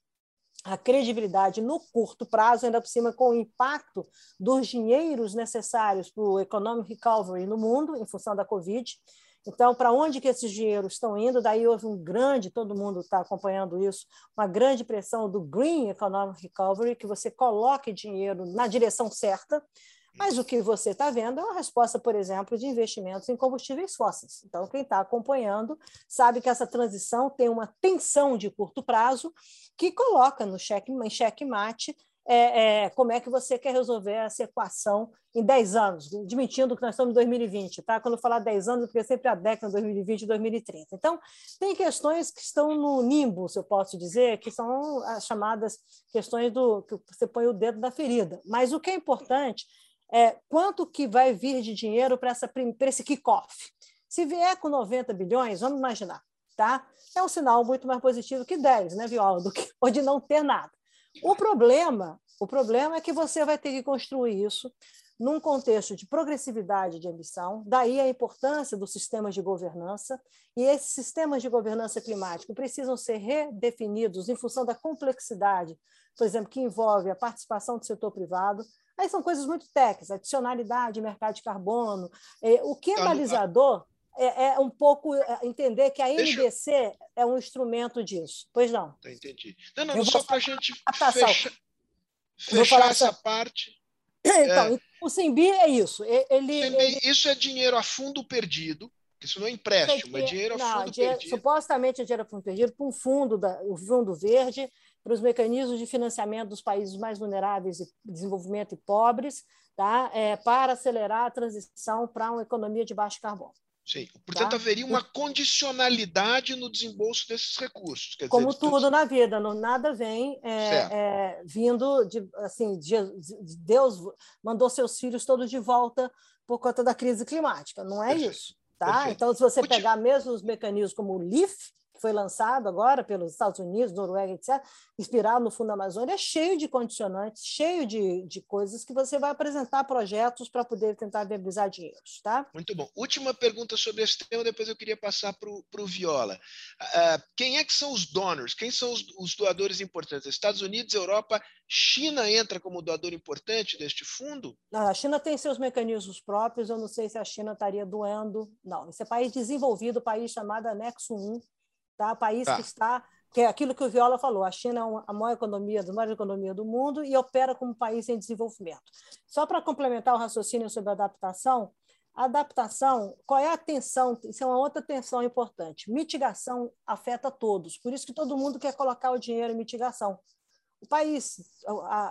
a credibilidade no curto prazo, ainda por cima com o impacto dos dinheiros necessários para o economic recovery no mundo, em função da Covid. Então, para onde que esses dinheiros estão indo? Daí houve um grande, todo mundo está acompanhando isso, uma grande pressão do Green Economic Recovery, que você coloque dinheiro na direção certa, mas o que você está vendo é uma resposta, por exemplo, de investimentos em combustíveis fósseis. Então, quem está acompanhando sabe que essa transição tem uma tensão de curto prazo que coloca no cheque, em checkmate é, é, como é que você quer resolver essa equação em 10 anos, admitindo que nós estamos em 2020, tá? Quando eu falar 10 anos, porque sempre a década 2020 e 2030. Então, tem questões que estão no nimbo, se eu posso dizer, que são as chamadas questões do que você põe o dedo na ferida. Mas o que é importante é, quanto que vai vir de dinheiro para esse kickoff. Se vier com 90 bilhões, vamos imaginar, tá? É um sinal muito mais positivo que 10, né, Viola, do que ou de não ter nada. O problema, o problema é que você vai ter que construir isso num contexto de progressividade de ambição, daí a importância dos sistemas de governança, e esses sistemas de governança climática precisam ser redefinidos em função da complexidade, por exemplo, que envolve a participação do setor privado, Aí são coisas muito técnicas, adicionalidade, mercado de carbono. É, o que é balizador é, é um pouco é, entender que a NDC Deixa... é um instrumento disso. Pois não. Tá, entendi. Não, não, só para a gente fechar, fechar essa parte. Então, é... o SEMBI é isso. Ele, SEMBI, ele... Isso é dinheiro a fundo perdido, isso não é empréstimo, é dinheiro a fundo dinheiro, perdido. Supostamente é dinheiro a fundo perdido para um fundo, da, o Fundo Verde, para os mecanismos de financiamento dos países mais vulneráveis e desenvolvimento e pobres, tá? É, para acelerar a transição para uma economia de baixo carbono. Sim. Portanto, tá? haveria uma condicionalidade no desembolso desses recursos. Quer Como dizer, tudo na vida, não, nada vem é, é, vindo de assim, de, de Deus mandou seus filhos todos de volta por conta da crise climática. Não é Perfeito. isso. Tá? Perfeito. Então, se você pegar mesmo os mecanismos como o LIF, que foi lançado agora pelos Estados Unidos, Noruega, etc., inspirado no Fundo Amazônia, é cheio de condicionantes, cheio de, de coisas que você vai apresentar projetos para poder tentar viabilizar dinheiros. Tá? Muito bom. Última pergunta sobre esse tema, depois eu queria passar para o Viola. Uh, quem é que são os donors? Quem são os, os doadores importantes? Estados Unidos, Europa, China entra como doador importante deste fundo? Não, a China tem seus mecanismos próprios, eu não sei se a China estaria doando. Não, esse é país desenvolvido, país chamado Anexo 1, tá? país tá. que está que é aquilo que o Viola falou, a China é a maior economia, a maior economia do mundo e opera como país em desenvolvimento. Só para complementar o raciocínio sobre adaptação, adaptação, qual é a tensão? Isso é uma outra tensão importante. Mitigação afeta todos, por isso que todo mundo quer colocar o dinheiro em mitigação. O país,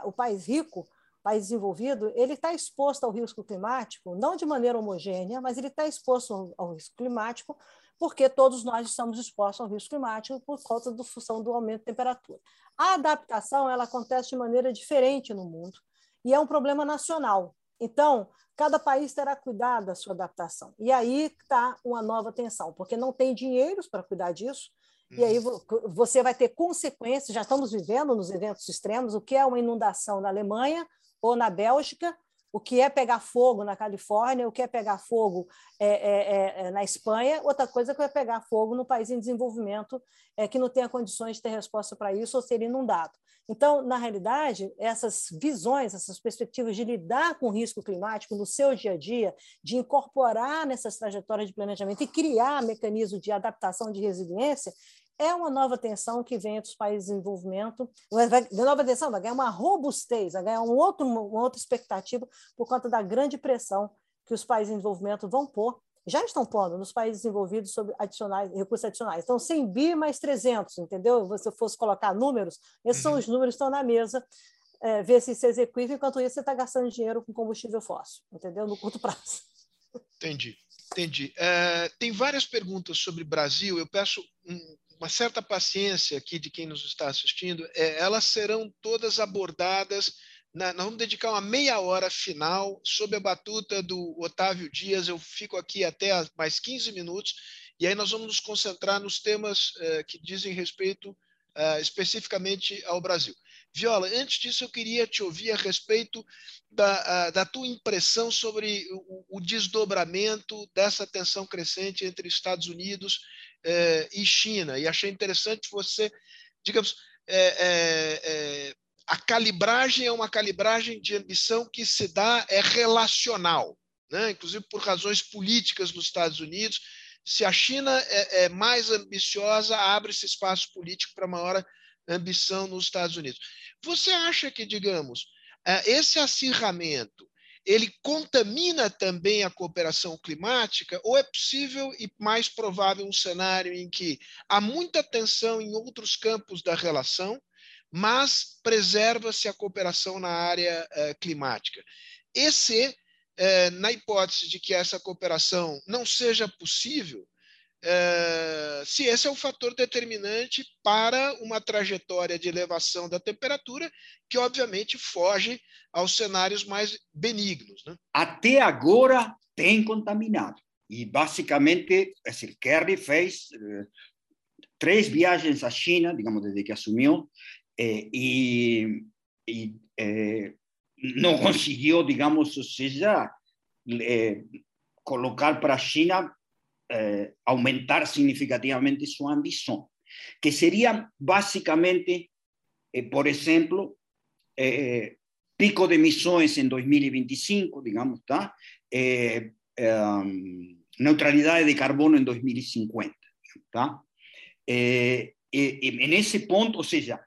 o país rico, o país desenvolvido, ele está exposto ao risco climático, não de maneira homogênea, mas ele está exposto ao risco climático porque todos nós estamos expostos ao risco climático por causa da função do aumento de temperatura. A adaptação ela acontece de maneira diferente no mundo e é um problema nacional. Então, cada país terá cuidado da sua adaptação. E aí está uma nova tensão, porque não tem dinheiros para cuidar disso. E aí você vai ter consequências, já estamos vivendo nos eventos extremos, o que é uma inundação na Alemanha ou na Bélgica, o que é pegar fogo na Califórnia, o que é pegar fogo é, é, é, na Espanha, outra coisa é que é pegar fogo no país em desenvolvimento é, que não tenha condições de ter resposta para isso ou ser inundado. Então, na realidade, essas visões, essas perspectivas de lidar com o risco climático no seu dia a dia, de incorporar nessas trajetórias de planejamento e criar mecanismos de adaptação de resiliência, é uma nova tensão que vem dos países em desenvolvimento. Vai, nova tensão vai ganhar uma robustez, vai ganhar um outro, uma outra expectativa por conta da grande pressão que os países em desenvolvimento vão pôr já estão pondo nos países desenvolvidos sobre adicionais, recursos adicionais. Então, 100 bi mais 300, entendeu? Se você fosse colocar números, esses uhum. são os números que estão na mesa, é, ver se se executa, enquanto isso você está gastando dinheiro com combustível fóssil, entendeu? No curto prazo. Entendi, entendi. É, tem várias perguntas sobre Brasil, eu peço um, uma certa paciência aqui de quem nos está assistindo, é, elas serão todas abordadas nós vamos dedicar uma meia hora final sob a batuta do Otávio Dias. Eu fico aqui até mais 15 minutos e aí nós vamos nos concentrar nos temas uh, que dizem respeito uh, especificamente ao Brasil. Viola, antes disso eu queria te ouvir a respeito da, da tua impressão sobre o, o, desdobramento dessa tensão crescente entre Estados Unidos eh, e China. E achei interessante você, digamos, é, a calibragem é uma calibragem de ambição que se dá, é relacional, né? inclusive por razões políticas nos Estados Unidos. Se a China é, é mais ambiciosa, abre-se espaço político para maior ambição nos Estados Unidos. Você acha que, digamos, é, esse acirramento ele contamina também a cooperação climática, ou é possível e mais provável um cenário em que há muita tensão em outros campos da relação, mas preserva-se a cooperação na área eh, climática. Esse, eh, na hipótese de que essa cooperação não seja possível, se esse é o fator determinante para uma trajetória de elevação da temperatura, que obviamente foge aos cenários mais benignos. Né? Até agora tem contaminado. E basicamente, assim, Kerry fez três viagens à China, digamos, desde que assumiu, eh, y eh, no consiguió, digamos, o sea, eh, colocar para China aumentar significativamente su ambición, que sería básicamente, por ejemplo, pico de emisiones en 2025, digamos. Um, neutralidad de carbono en 2050. ¿tá? en ese punto, o sea,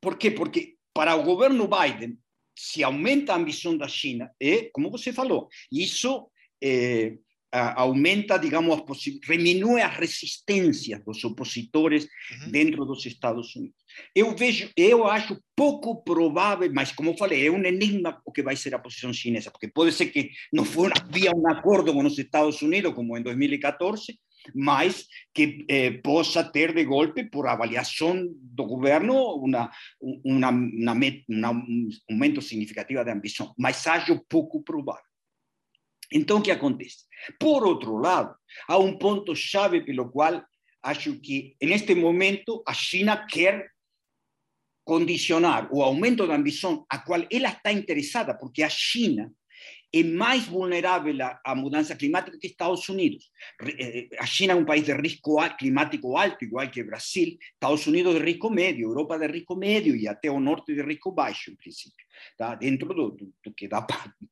por quê? Porque para o governo Biden, se aumenta a ambição da China, e, como você falou, isso é, aumenta, digamos, diminui as resistências dos opositores uhum. dentro dos Estados Unidos. Eu vejo, eu acho pouco provável, mas como falei, é um enigma o que vai ser a posição chinesa, porque pode ser que não for, havia um acordo com os Estados Unidos, como em 2014, mas que eh, possa ter de golpe, por avaliação do governo, uma, uma, uma, uma, um aumento significativo de ambição, mas acho pouco provável. Então, o que acontece? Por outro lado, há um ponto-chave pelo qual acho que, neste momento, a China quer condicionar o aumento da ambição a qual ela está interessada, porque a China es más vulnerable a, a mudanza climática que Estados Unidos. Eh, a China es un país de riesgo climático alto, igual que Brasil, Estados Unidos de riesgo medio, Europa de riesgo medio y até o norte de riesgo baixo, en principio, tá? dentro do, do, que dá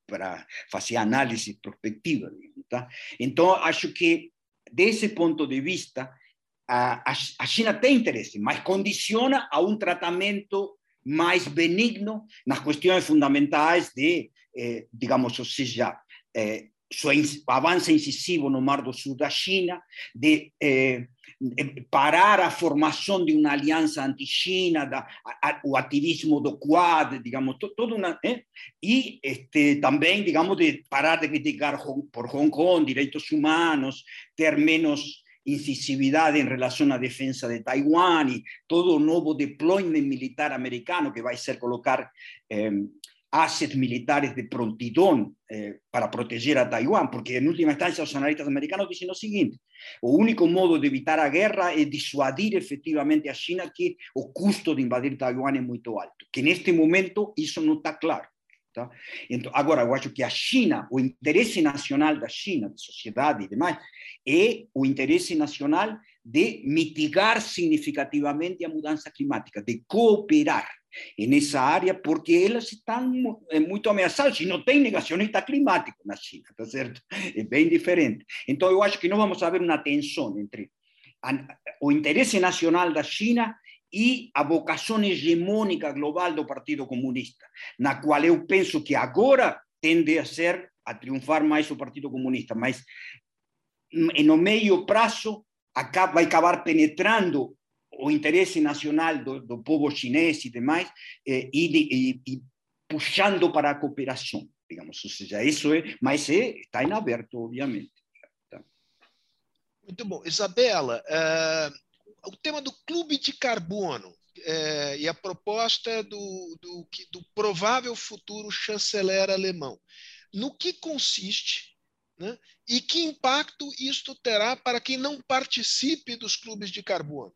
para hacer análisis prospectiva. Tá? Então, acho que, desse ponto de vista, a, a China tem interesse, mas condiciona a um tratamento mais benigno nas questões fundamentais de eh, digamos, ou seja, eh, seu avanço incisivo no Mar do Sul da China, de eh, parar a formação de uma aliança anti-China, o ativismo do Quad, digamos, toda uma, eh? e este, também, digamos, de parar de criticar por Hong Kong direitos humanos, ter menos incisividade em relação à defesa de Taiwan e todo o novo deployment militar americano que vai ser colocar eh, assets militares de prontidão eh, para proteger a Taiwán, porque en última instancia los analistas americanos dicen lo siguiente, o único modo de evitar a guerra é disuadir efectivamente a China que o custo de invadir Taiwán é muito alto, que neste momento isso não está claro. Tá? Então, agora, eu acho que a China, o interesse nacional da China, de sociedade e demais, é o interesse nacional de mitigar significativamente a mudança climática, de cooperar nessa área, porque elas estão muito ameaçadas e não tem negacionista climático na China, tá certo? É bem diferente. Então, eu acho que nós vamos haver uma tensão entre o interesse nacional da China e a vocação hegemônica global do Partido Comunista, na qual eu penso que agora tende a ser a triunfar mais o Partido Comunista, mas no meio prazo vai acabar penetrando o interesse nacional do, do povo chinês e demais eh, e, de, e, e, puxando para a cooperação, digamos, ou seja, isso é, mas é, está em aberto, obviamente. Muito bom. Isabela, uh o tema do clube de carbono é, e a proposta do, do, do, provável futuro chanceler alemão. No que consiste né, e que impacto isto terá para quem não participe dos clubes de carbono?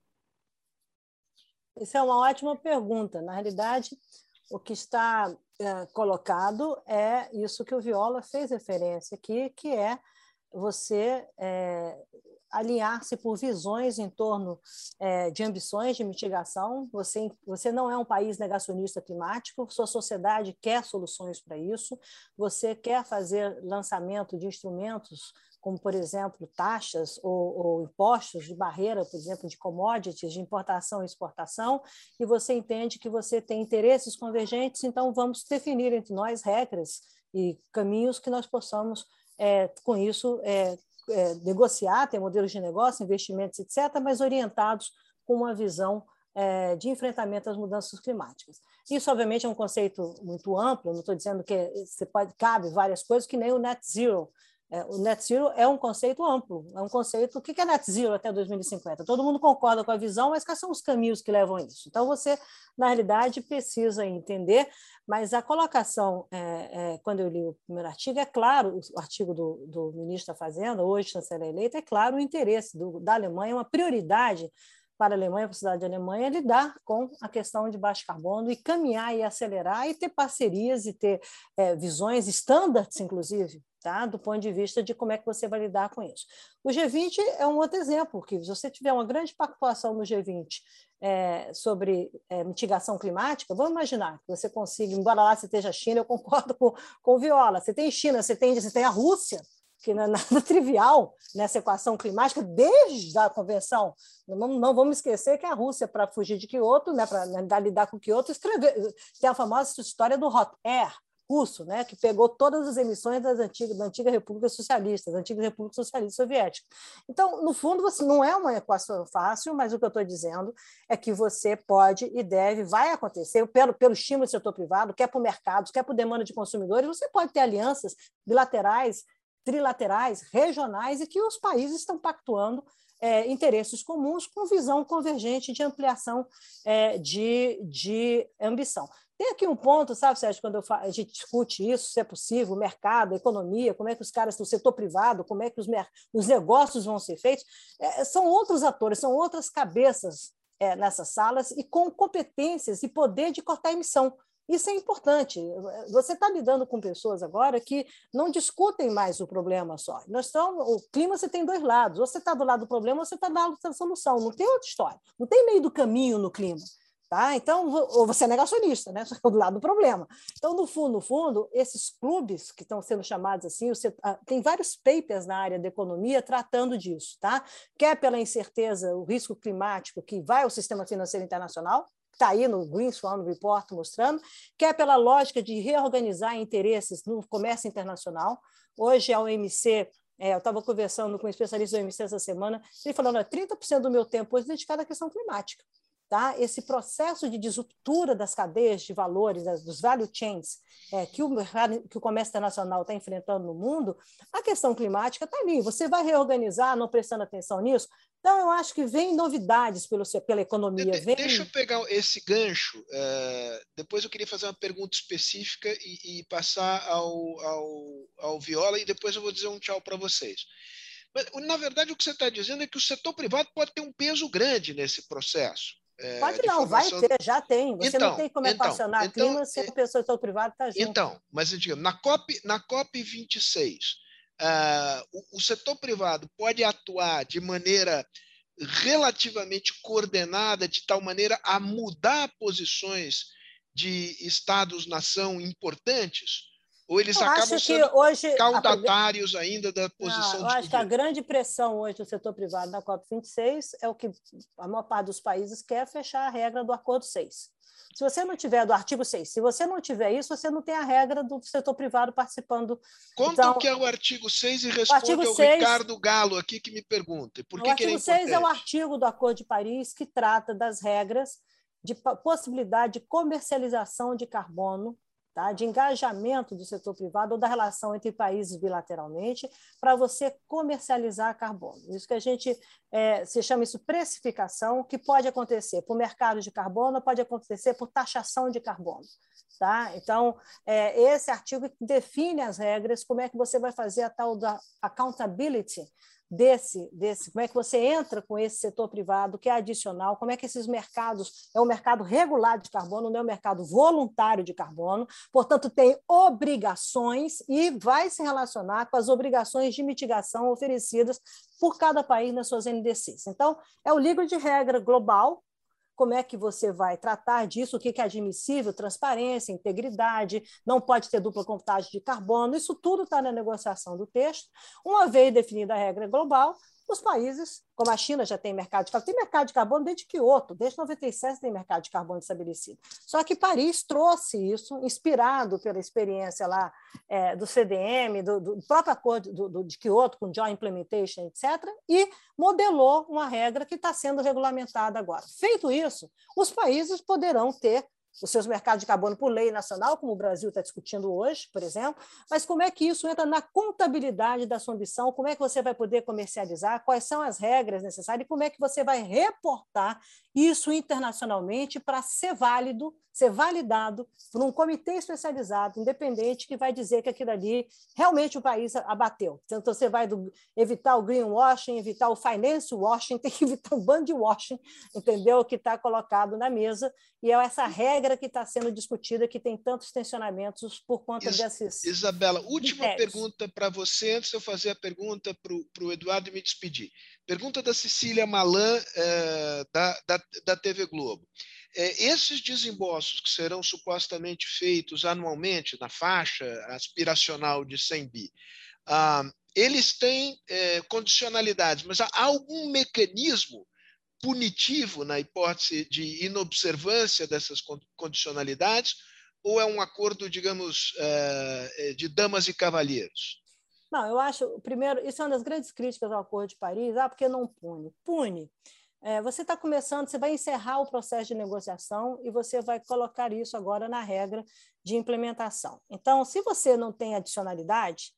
Isso é uma ótima pergunta. Na realidade, o que está é, colocado é isso que o Viola fez referência aqui, que é você é, alinhar-se por visões em torno é, de ambições de mitigação. Você, você não é um país negacionista climático, sua sociedade quer soluções para isso, você quer fazer lançamento de instrumentos como, por exemplo, taxas ou, ou, impostos de barreira, por exemplo, de commodities, de importação e exportação, e você entende que você tem interesses convergentes, então vamos definir entre nós regras e caminhos que nós possamos, é, com isso, é, é, negociar, ter modelos de negócio, investimentos, etc., mas orientados com uma visão é, de enfrentamento às mudanças climáticas. Isso, obviamente, é um conceito muito amplo, não estou dizendo que você pode, cabe várias coisas, que nem o net zero, o net zero é um conceito amplo, é um conceito. O que é net zero até 2050? Todo mundo concorda com a visão, mas quais são os caminhos que levam a isso? Então, você, na realidade, precisa entender, mas a colocação, é, é, quando eu li o primeiro artigo, é claro, o artigo do, do ministro da Fazenda, hoje chanceler eleito, é claro o interesse do, da Alemanha, uma prioridade para a Alemanha, para a cidade de Alemanha, lidar com a questão de baixo carbono e caminhar e acelerar e ter parcerias e ter é, visões, standards, inclusive, tá? do ponto de vista de como é que você vai lidar com isso. O G20 é um outro exemplo, que se você tiver uma grande pactuação no G20 é, sobre é, mitigação climática, vamos imaginar que você consiga, embora lá você esteja a China, eu concordo com, com o Viola, você tem China, você tem, você tem a Rússia, que não é nada trivial nessa equação climática, desde a convenção. Não, não vamos esquecer que a Rússia, para fugir de Kyoto, né, para né, lidar com Kyoto, escreveu, tem a famosa história do hot air, né, que pegou todas as emissões das antigas, da antiga República Socialista, das antigas Repúblicas Socialistas Soviéticas. Então, no fundo, você não é uma equação fácil, mas o que eu estou dizendo é que você pode e deve, vai acontecer, pelo, pelo estímulo do setor privado, quer para o mercado, quer para demanda de consumidores, você pode ter alianças bilaterais, trilaterais, regionais, e que os países estão pactuando é, interesses comuns com visão convergente de ampliação é, de, de ambição. Tem aqui um ponto, sabe, Sérgio, quando falo, a gente discute isso, se é possível, mercado, economia, como é que os caras do setor privado, como é que os, os negócios vão ser feitos, é, são outros atores, são outras cabeças é, nessas salas e com competências e poder de cortar emissão. Isso é importante. Você está lidando com pessoas agora que não discutem mais o problema só. Nós estamos, o clima você tem dois lados. Ou você está do lado do problema ou você está do lado da solução. Não tem outra história. Não tem meio do caminho no clima. Tá? Então, ou você é negacionista, né? do lado do problema. Então, no fundo, no fundo, esses clubes que estão sendo chamados assim, você, tem vários papers na área da economia tratando disso, tá? Quer pela incerteza, o risco climático que vai ao sistema financeiro internacional, está aí no Greenspan Report mostrando, quer pela lógica de reorganizar interesses no comércio internacional. Hoje a OMC é, eu estava conversando com um especialista do OMC essa semana, ele falando que 30% do meu tempo hoje é dedicado à questão climática tá? esse processo de disruptura das cadeias de valores, das, dos value chains, é, que, o, que o comércio internacional está enfrentando no mundo, a questão climática está ali. Você vai reorganizar, não prestando atenção nisso? Então, eu acho que vem novidades pelo, pela economia. Vem... Deixa eu pegar esse gancho. Uh, depois eu queria fazer uma pergunta específica e, e passar ao, ao, ao, Viola, e depois eu vou dizer um tchau para vocês. Mas, na verdade, o que você está dizendo é que o setor privado pode ter um peso grande nesse processo. É, pode não, formação... vai ter, já tem. Você então, não tem como então, equacionar então, clima se a pessoa do privado está junto. Então, mas digamos, na COP, na COP 26, uh, o, o setor privado pode atuar de maneira relativamente coordenada, de tal maneira a mudar posições de estados-nação importantes? Ou eles eu acabam sendo hoje, caudatários a... ainda da posição Não, Eu acho que a grande pressão hoje do setor privado na COP26 é o que a maior parte dos países quer fechar a regra do Acordo 6. Se você não tiver do artigo 6, se você não tiver isso, você não tem a regra do setor privado participando. Conta então, o que é o artigo 6 e responde ao 6, Ricardo Galo aqui que me pergunta. Por que o artigo que é 6 é o artigo do Acordo de Paris que trata das regras de possibilidade de comercialização de carbono tá? de engajamento do setor privado ou da relação entre países bilateralmente para você comercializar carbono. Isso que a gente é, se chama isso precificação, que pode acontecer por mercado de carbono, pode acontecer por taxação de carbono. Tá? Então, é, esse artigo define as regras, como é que você vai fazer a tal da accountability desse, desse, como é que você entra com esse setor privado, que é adicional, como é que esses mercados, é um mercado regulado de carbono, não é um mercado voluntário de carbono, portanto, tem obrigações e vai se relacionar com as obrigações de mitigação oferecidas por cada país nas suas NDCs. Então, é o livro de regra global, como é que você vai tratar disso, o que é admissível, transparência, integridade, não pode ter dupla contagem de carbono, isso tudo está na negociação do texto. Uma vez definida a regra global, os países, como a China já tem mercado de carbono, tem mercado de carbono desde Kyoto, desde 97 tem mercado de carbono estabelecido. Só que Paris trouxe isso, inspirado pela experiência lá é, do CDM, do, do, próprio acordo do, do, de Kyoto, com Joint Implementation, etc., e modelou uma regra que está sendo regulamentada agora. Feito isso, os países poderão ter os seus mercados de carbono por lei nacional, como o Brasil está discutindo hoje, por exemplo, mas como é que isso entra na contabilidade da sua ambição, como é que você vai poder comercializar, quais são as regras necessárias? E como é que você vai reportar isso internacionalmente para ser válido, ser validado por um comitê especializado, independente, que vai dizer que aquilo ali realmente o país abateu. Então, você vai do, evitar o greenwashing, evitar o finance washing, tem que evitar o band washing, entendeu? Que está colocado na mesa, e é essa regra que está sendo discutida que tem tantos tensionamentos por conta Is, desses. Isabela, última pergunta para você, antes de eu fazer a pergunta para o Eduardo e me despedir. Pergunta da Cecília Malan, é, da, da, da TV Globo. É, esses desembolsos que serão supostamente feitos anualmente na faixa aspiracional de 100 bi, ah, eles têm é, condicionalidades, mas há algum mecanismo punitivo na hipótese de inobservância dessas condicionalidades ou é um acordo, digamos, de damas e cavalheiros? Não, eu acho, primeiro, isso é uma das grandes críticas ao Acordo de Paris, ah, porque não pune. Pune. É, você está começando, você vai encerrar o processo de negociação e você vai colocar isso agora na regra de implementação. Então, se você não tem adicionalidade,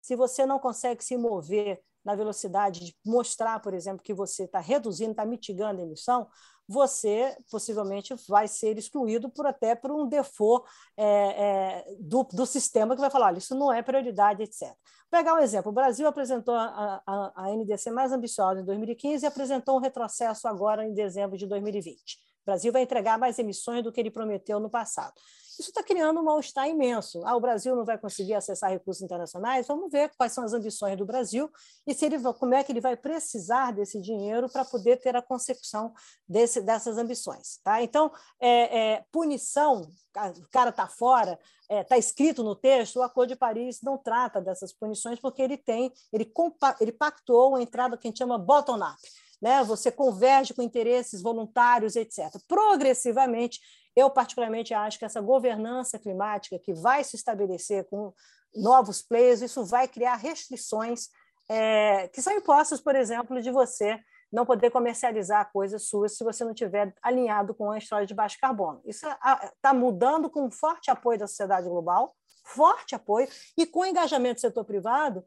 se você não consegue se mover na velocidade de mostrar, por exemplo, que você está reduzindo, está mitigando a emissão, você possivelmente vai ser excluído por até por um default é, é, do, do sistema que vai falar, olha, isso não é prioridade, etc. Vou pegar um exemplo, o Brasil apresentou a, a, a NDC mais ambiciosa em 2015 e apresentou um retrocesso agora em dezembro de 2020. O Brasil vai entregar mais emissões do que ele prometeu no passado. Isso está criando um mal-estar imenso. Ah, o Brasil não vai conseguir acessar recursos internacionais? Vamos ver quais são as ambições do Brasil e se ele, como é que ele vai precisar desse dinheiro para poder ter a consecução desse, dessas ambições. Tá? Então, é, é, punição, o cara está fora, está é, tá escrito no texto, o Acordo de Paris não trata dessas punições porque ele tem, ele, ele pactuou uma entrada que a gente chama bottom-up. Né? Você converge com interesses voluntários, etc. Progressivamente, eu, particularmente, acho que essa governança climática que vai se estabelecer com novos players, isso vai criar restrições é, que são impostas, por exemplo, de você não poder comercializar coisas suas se você não tiver alinhado com a história de baixo carbono. Isso está mudando com forte apoio da sociedade global, forte apoio, e com engajamento do setor privado,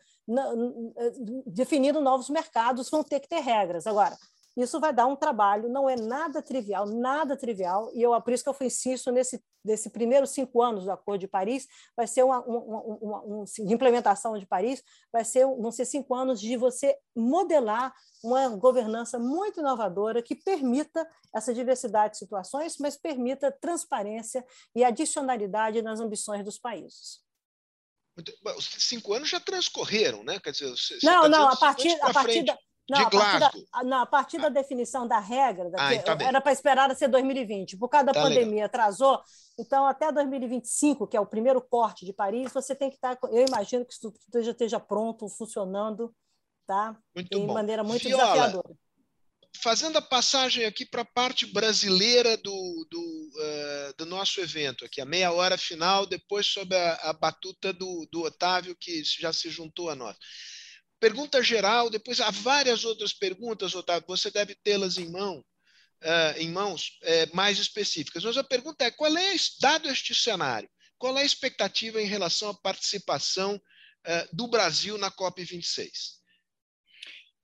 definindo novos mercados, vão ter que ter regras. Agora, isso vai dar um trabalho, não é nada trivial, nada trivial, e eu, por isso que eu insisto nesse, nesse primeiros cinco anos do Acordo de Paris, vai ser uma, uma, uma, uma de implementação de Paris, vai ser, vão ser cinco anos de você modelar uma governança muito inovadora que permita essa diversidade de situações, mas permita transparência e adicionalidade nas ambições dos países. Os cinco anos já transcorreram, né? Quer dizer, não, tá não, a partir, a partir da, não, de Glasgow. Da, não, a partir da definição da regra, ah, então era para esperar ser 2020. Por causa da tá pandemia, legal. atrasou. Então, até 2025, que é o primeiro corte de Paris, você tem que estar. Tá, eu imagino que isso já esteja pronto, funcionando, tá? Muito de bom. maneira muito Viola, desafiadora. Fazendo a passagem aqui para a parte brasileira do, do, uh, do, nosso evento, aqui, a meia hora final, depois sob a, a batuta do, do Otávio, que já se juntou a nós pergunta geral, depois há várias outras perguntas, Otávio, você deve tê-las em mão, uh, em mãos uh, mais específicas. Mas a pergunta é: qual é, dado este cenário, qual é a expectativa em relação à participação uh, do Brasil na COP26?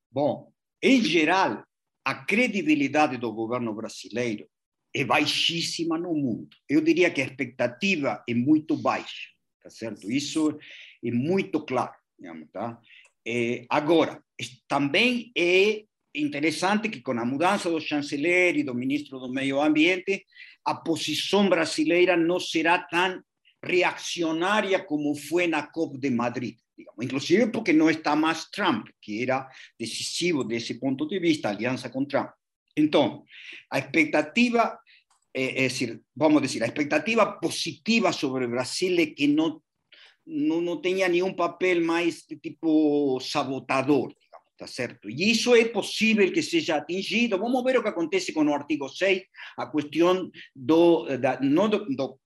Bom, em geral, a credibilidade do governo brasileiro é baixíssima no mundo. Eu diria que a expectativa é muito baixa, tá certo? Isso é muito claro, digamos, tá? Eh, agora, também é interessante que com a mudança do chanceler e do ministro do Meio Ambiente, a posição brasileira não será tão reaccionária como foi na COP de Madrid. Digamos. Inclusive porque não está mais Trump, que era decisivo desse ponto de vista, aliança com Trump. Então, a expectativa, é, é decir, vamos dizer, a expectativa positiva sobre o Brasil é que não não, não tenha nenhum papel mais de tipo sabotador, digamos, tá certo? E isso é possível que seja atingido. Vamos ver o que acontece com o artigo 6, a questão do, da, não do, do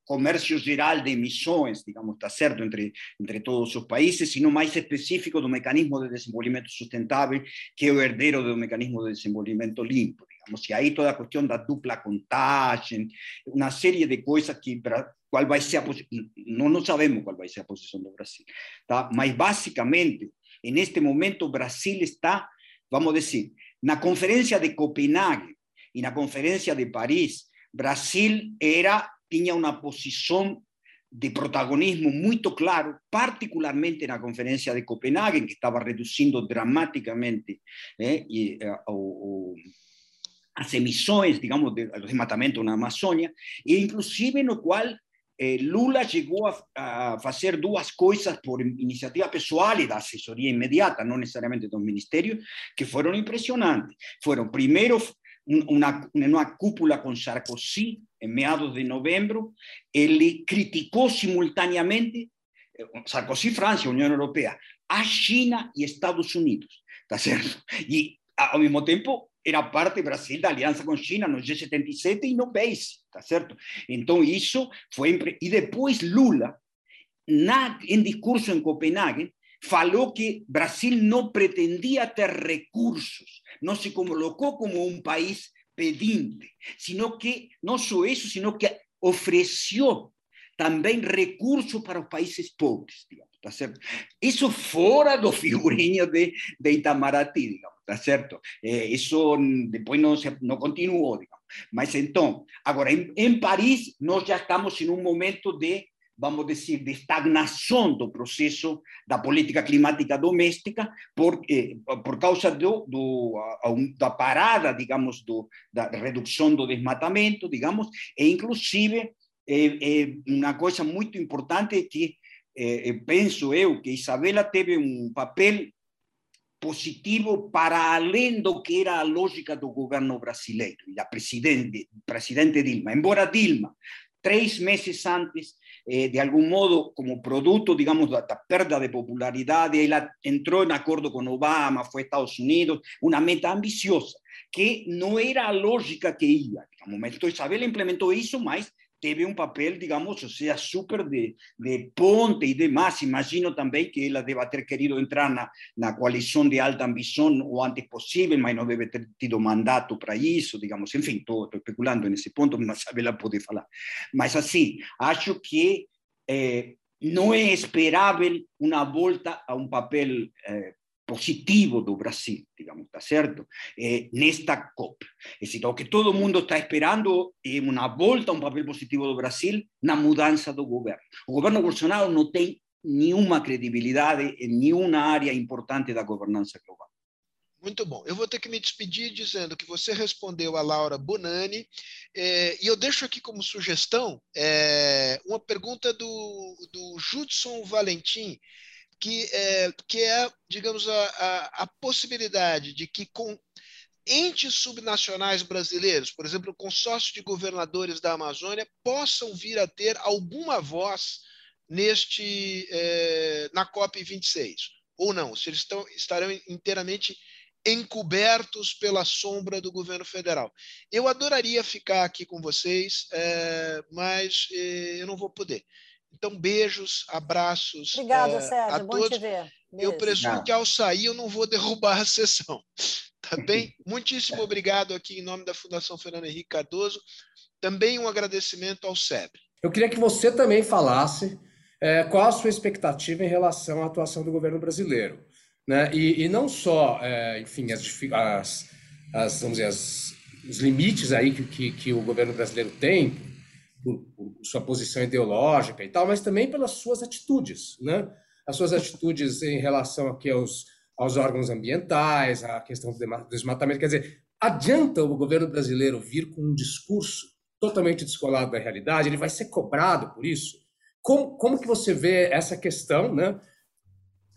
geral de emissões, digamos, tá certo, entre, entre todos os países, sino mais específico do mecanismo de desenvolvimento sustentável, que é o herdeiro mecanismo de desenvolvimento limpo, digamos, e aí toda a questão da dupla contagem, uma série de coisas que qual vai ser a não, não sabemos qual vai ser a posição do Brasil, tá? Mas basicamente, neste momento, Brasil está, vamos dizer, na conferência de Copenhague e na conferência de Paris, Brasil era tinha uma posição de protagonismo muito claro, particularmente na conferência de Copenhague, que estava reduzindo dramaticamente eh, e, digamos, de, de desmatamento na Amazônia, e inclusive no qual eh, Lula chegou a, a, fazer duas coisas por iniciativa pessoal e da assessoria imediata, não necessariamente do Ministério, que foram impressionantes. Foram, primeiro, uma, uma cúpula com Sarkozy, em meados de novembro, ele criticou simultaneamente eh, Sarkozy, França, União Europeia, a China e Estados Unidos, tá certo? E ao mesmo tempo era parte Brasil da aliança com China no G77 e no BASE, tá certo? Então isso foi e depois Lula na em discurso em Copenhague falou que Brasil não pretendia ter recursos, não se colocou como um país pedinte, sino que não só isso, sino que ofereceu também recursos para os países pobres, digamos, tá certo? Isso fora do figurinho de, de Itamaraty, digamos. Tá certo? Eh, isso depois não, não continuou, digamos. Mas então, agora, em, em Paris, nós já estamos em um momento de vamos dizer, de estagnação do processo da política climática doméstica por, eh, por causa do, do, da parada, digamos, do, da redução do desmatamento, digamos, e inclusive eh, eh, uma coisa muito importante que eh, penso eu que Isabela teve um papel positivo para além do que era a lógica do governo brasileiro e da presidente, presidente Dilma. Embora Dilma, três meses antes, eh, de algum modo, como produto, digamos, da, da, perda de popularidade, ela entrou em acordo com Obama, foi Estados Unidos, uma meta ambiciosa, que não era a lógica que ia. Digamos, então Isabel implementou isso, mas teve um papel, digamos, ou seja, super de, de ponte e demais. Imagino também que ela deva ter querido entrar na, na coalição de alta ambição o antes possível, mas não deve ter tido mandato para isso, digamos. Enfim, estou especulando nesse ponto, mas ela pode falar. Mas, assim, acho que eh, não é esperável a um papel eh, positivo do Brasil, digamos, está certo? Eh, nesta COP. É o que todo mundo está esperando é uma volta um papel positivo do Brasil na mudança do governo. O governo Bolsonaro não tem nenhuma credibilidade em nenhuma área importante da governança global. Muito bom. Eu vou ter que me despedir dizendo que você respondeu a Laura Bonani, é, e eu deixo aqui como sugestão é, uma pergunta do, do Judson Valentim, que é, que é digamos, a, a, a possibilidade de que com entes subnacionais brasileiros, por exemplo, o consórcio de governadores da Amazônia, possam vir a ter alguma voz neste é, na COP 26 ou não, se eles estão, estarão inteiramente encobertos pela sombra do governo federal. Eu adoraria ficar aqui com vocês, é, mas é, eu não vou poder. Então, beijos, abraços. Obrigada, é, Sérgio. A Bom todos. te ver. Beijo. Eu presumo que ao sair eu não vou derrubar a sessão. Tá bem? Muitíssimo obrigado aqui em nome da Fundação Fernando Henrique Cardoso. Também um agradecimento ao SEBRE. Eu queria que você também falasse é, qual a sua expectativa em relação à atuação do governo brasileiro. Né? E, e não só, é, enfim, as, as, as, vamos dizer, as, os limites aí que, que, que, o governo brasileiro tem, por, por, sua posição ideológica e tal, mas também pelas suas atitudes, né? As suas atitudes em relação aqui aos, aos órgãos ambientais, à questão do desmatamento. Quer dizer, adianta o governo brasileiro vir com um discurso totalmente descolado da realidade? Ele vai ser cobrado por isso? Como, como que você vê essa questão, né?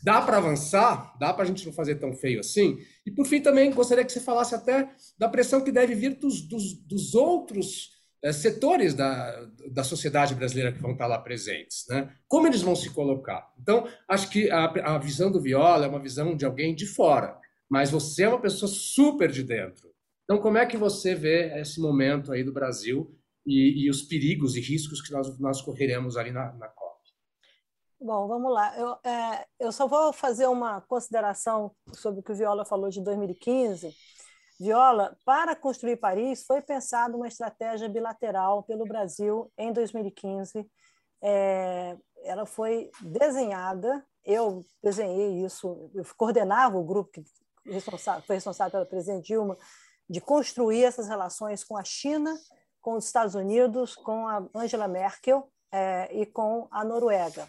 Dá para avançar? Dá para a gente não fazer tão feio assim? E, por fim, também gostaria que você falasse até da pressão que deve vir dos, dos, dos outros setores da, da sociedade brasileira que vão estar lá presentes. Né? Como eles vão se colocar? Então, acho que a, a visão do Viola é uma visão de alguém de fora, mas você é uma pessoa super de dentro. Então, como é que você vê esse momento aí do Brasil e, e os perigos e riscos que nós, nós correremos ali na, na Copa? Bom, vamos lá. Eu, é, eu só vou fazer uma consideração sobre o que o Viola falou de 2015. Viola, para construir Paris, foi pensada uma estratégia bilateral pelo Brasil em 2015. É, ela foi desenhada, eu desenhei isso, eu coordenava o grupo que foi responsável pela presidente Dilma de construir essas relações com a China, com os Estados Unidos, com a Angela Merkel é, e com a Noruega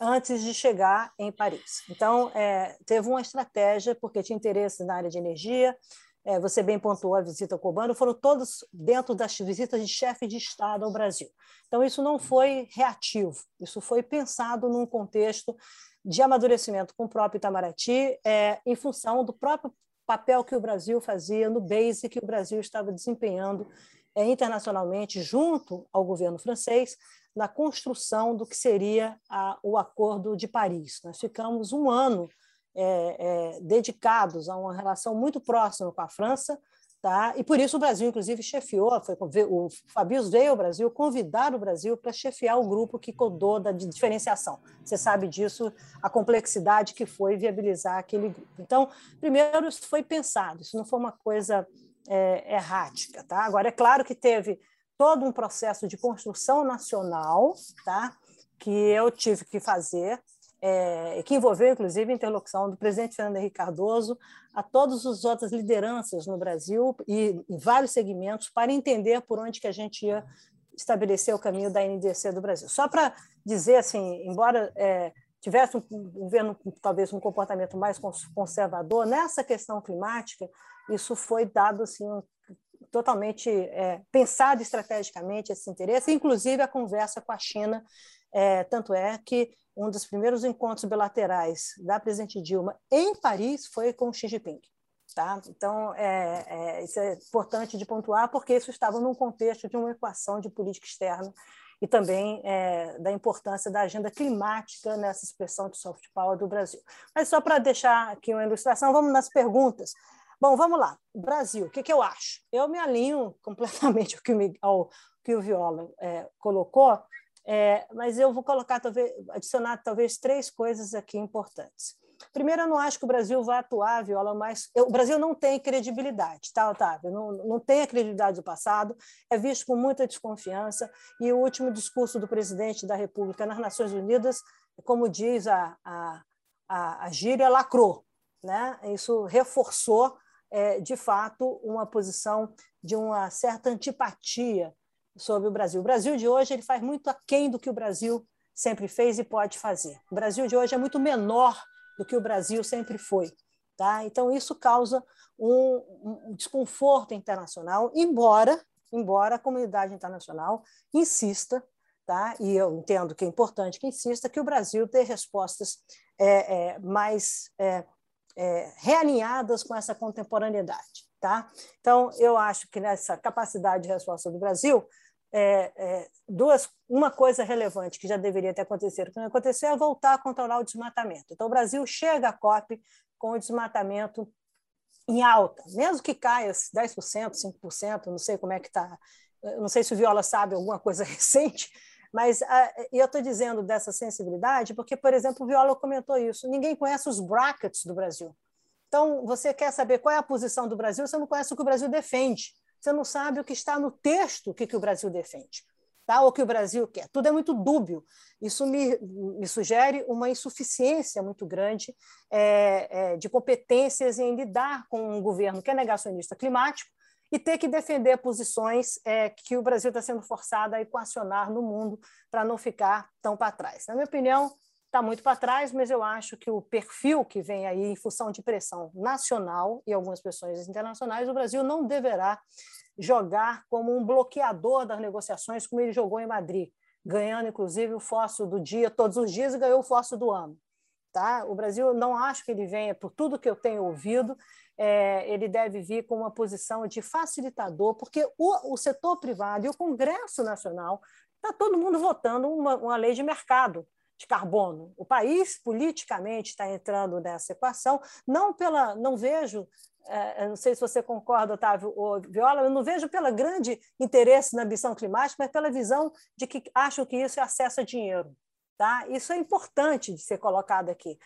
antes de chegar em Paris. Então, é, teve uma estratégia, porque tinha interesse na área de energia, é, você bem pontuou a visita ao cubano, foram todos dentro das visitas de chefe de Estado ao Brasil. Então, isso não foi reativo, isso foi pensado num contexto de amadurecimento com o próprio Itamaraty, é, em função do próprio papel que o Brasil fazia no BASE, que o Brasil estava desempenhando é, internacionalmente, junto ao governo francês, na construção do que seria a, o Acordo de Paris. Nós ficamos um ano é, é, dedicados a uma relação muito próxima com a França, tá? e por isso o Brasil, inclusive, chefiou, foi, o Fabius veio ao Brasil convidar o Brasil para chefiar o grupo que codou da diferenciação. Você sabe disso, a complexidade que foi viabilizar aquele grupo. Então, primeiro, isso foi pensado, isso não foi uma coisa é, errática. Tá? Agora, é claro que teve todo um processo de construção nacional, tá? que eu tive que fazer, é, que envolveu, inclusive, a interlocução do presidente Fernando Henrique Cardoso a todas as outras lideranças no Brasil e em vários segmentos para entender por onde que a gente ia estabelecer o caminho da NDC do Brasil. Só para dizer, assim, embora é, tivesse um governo talvez um comportamento mais conservador nessa questão climática, isso foi dado assim totalmente é, pensado estrategicamente esse interesse, inclusive a conversa com a China. É, tanto é que um dos primeiros encontros bilaterais da presidente Dilma em Paris foi com Xi Jinping. Tá? Então, é, é, isso é importante de pontuar, porque isso estava num contexto de uma equação de política externa e também é, da importância da agenda climática nessa expressão de soft power do Brasil. Mas só para deixar aqui uma ilustração, vamos nas perguntas. Bom, vamos lá. Brasil, o que, que eu acho? Eu me alinho completamente ao que, ao, que o Viola é, colocou, é, mas eu vou colocar, talvez, adicionar talvez três coisas aqui importantes. Primeiro, eu não acho que o Brasil vai atuar, Viola, mas eu, o Brasil não tem credibilidade, tá, Otávio? Não, não tem a credibilidade do passado, é visto com muita desconfiança, e o último discurso do presidente da República nas Nações Unidas, como diz a, a, a, a gíria, lacrou. Né? Isso reforçou, é, de fato, uma posição de uma certa antipatia sobre o Brasil. O Brasil de hoje ele faz muito aquém do que o Brasil sempre fez e pode fazer. O Brasil de hoje é muito menor do que o Brasil sempre foi. Tá? Então, isso causa um, um desconforto internacional, embora, embora a comunidade internacional insista, tá? e eu entendo que é importante que insista, que o Brasil dê respostas é, é, mais é, é realinhadas com essa contemporaneidade. Tá? Então, eu acho que nessa capacidade de resposta do Brasil, é, é, duas, uma coisa relevante que já deveria ter acontecido, que não aconteceu, é voltar a controlar o desmatamento. Então, o Brasil chega à COP com o desmatamento em alta, mesmo que caia 10%, 5%, não sei como é que está, não sei se o Viola sabe alguma coisa recente, mas ah, eu estou dizendo dessa sensibilidade porque, por exemplo, o Viola comentou isso, ninguém conhece os brackets do Brasil. Então, você quer saber qual é a posição do Brasil, você não conhece o que o Brasil defende você não sabe o que está no texto que, que o Brasil defende, tá? ou que o Brasil quer. Tudo é muito dúbio. Isso me, me sugere uma insuficiência muito grande é, é, de competências em lidar com um governo que é negacionista climático e ter que defender posições é, que o Brasil está sendo forçado a equacionar no mundo para não ficar tão para trás. Na minha opinião, está muito para trás, mas eu acho que o perfil que vem aí em função de pressão nacional e algumas pressões internacionais, o Brasil não deverá jogar como um bloqueador das negociações, como ele jogou em Madrid, ganhando inclusive o fósforo do dia todos os dias e ganhou o fósforo do ano. Tá? O Brasil não acho que ele venha, por tudo que eu tenho ouvido, é, ele deve vir com uma posição de facilitador, porque o, o setor privado e o Congresso Nacional está todo mundo votando uma, uma lei de mercado de carbono. O país politicamente está entrando nessa equação, não pela, não vejo, é, não sei se você concorda, Otávio ou Viola, eu não vejo pelo grande interesse na ambição climática, mas pela visão de que acham que isso é acesso a dinheiro. Tá? Isso é importante de ser colocado aqui.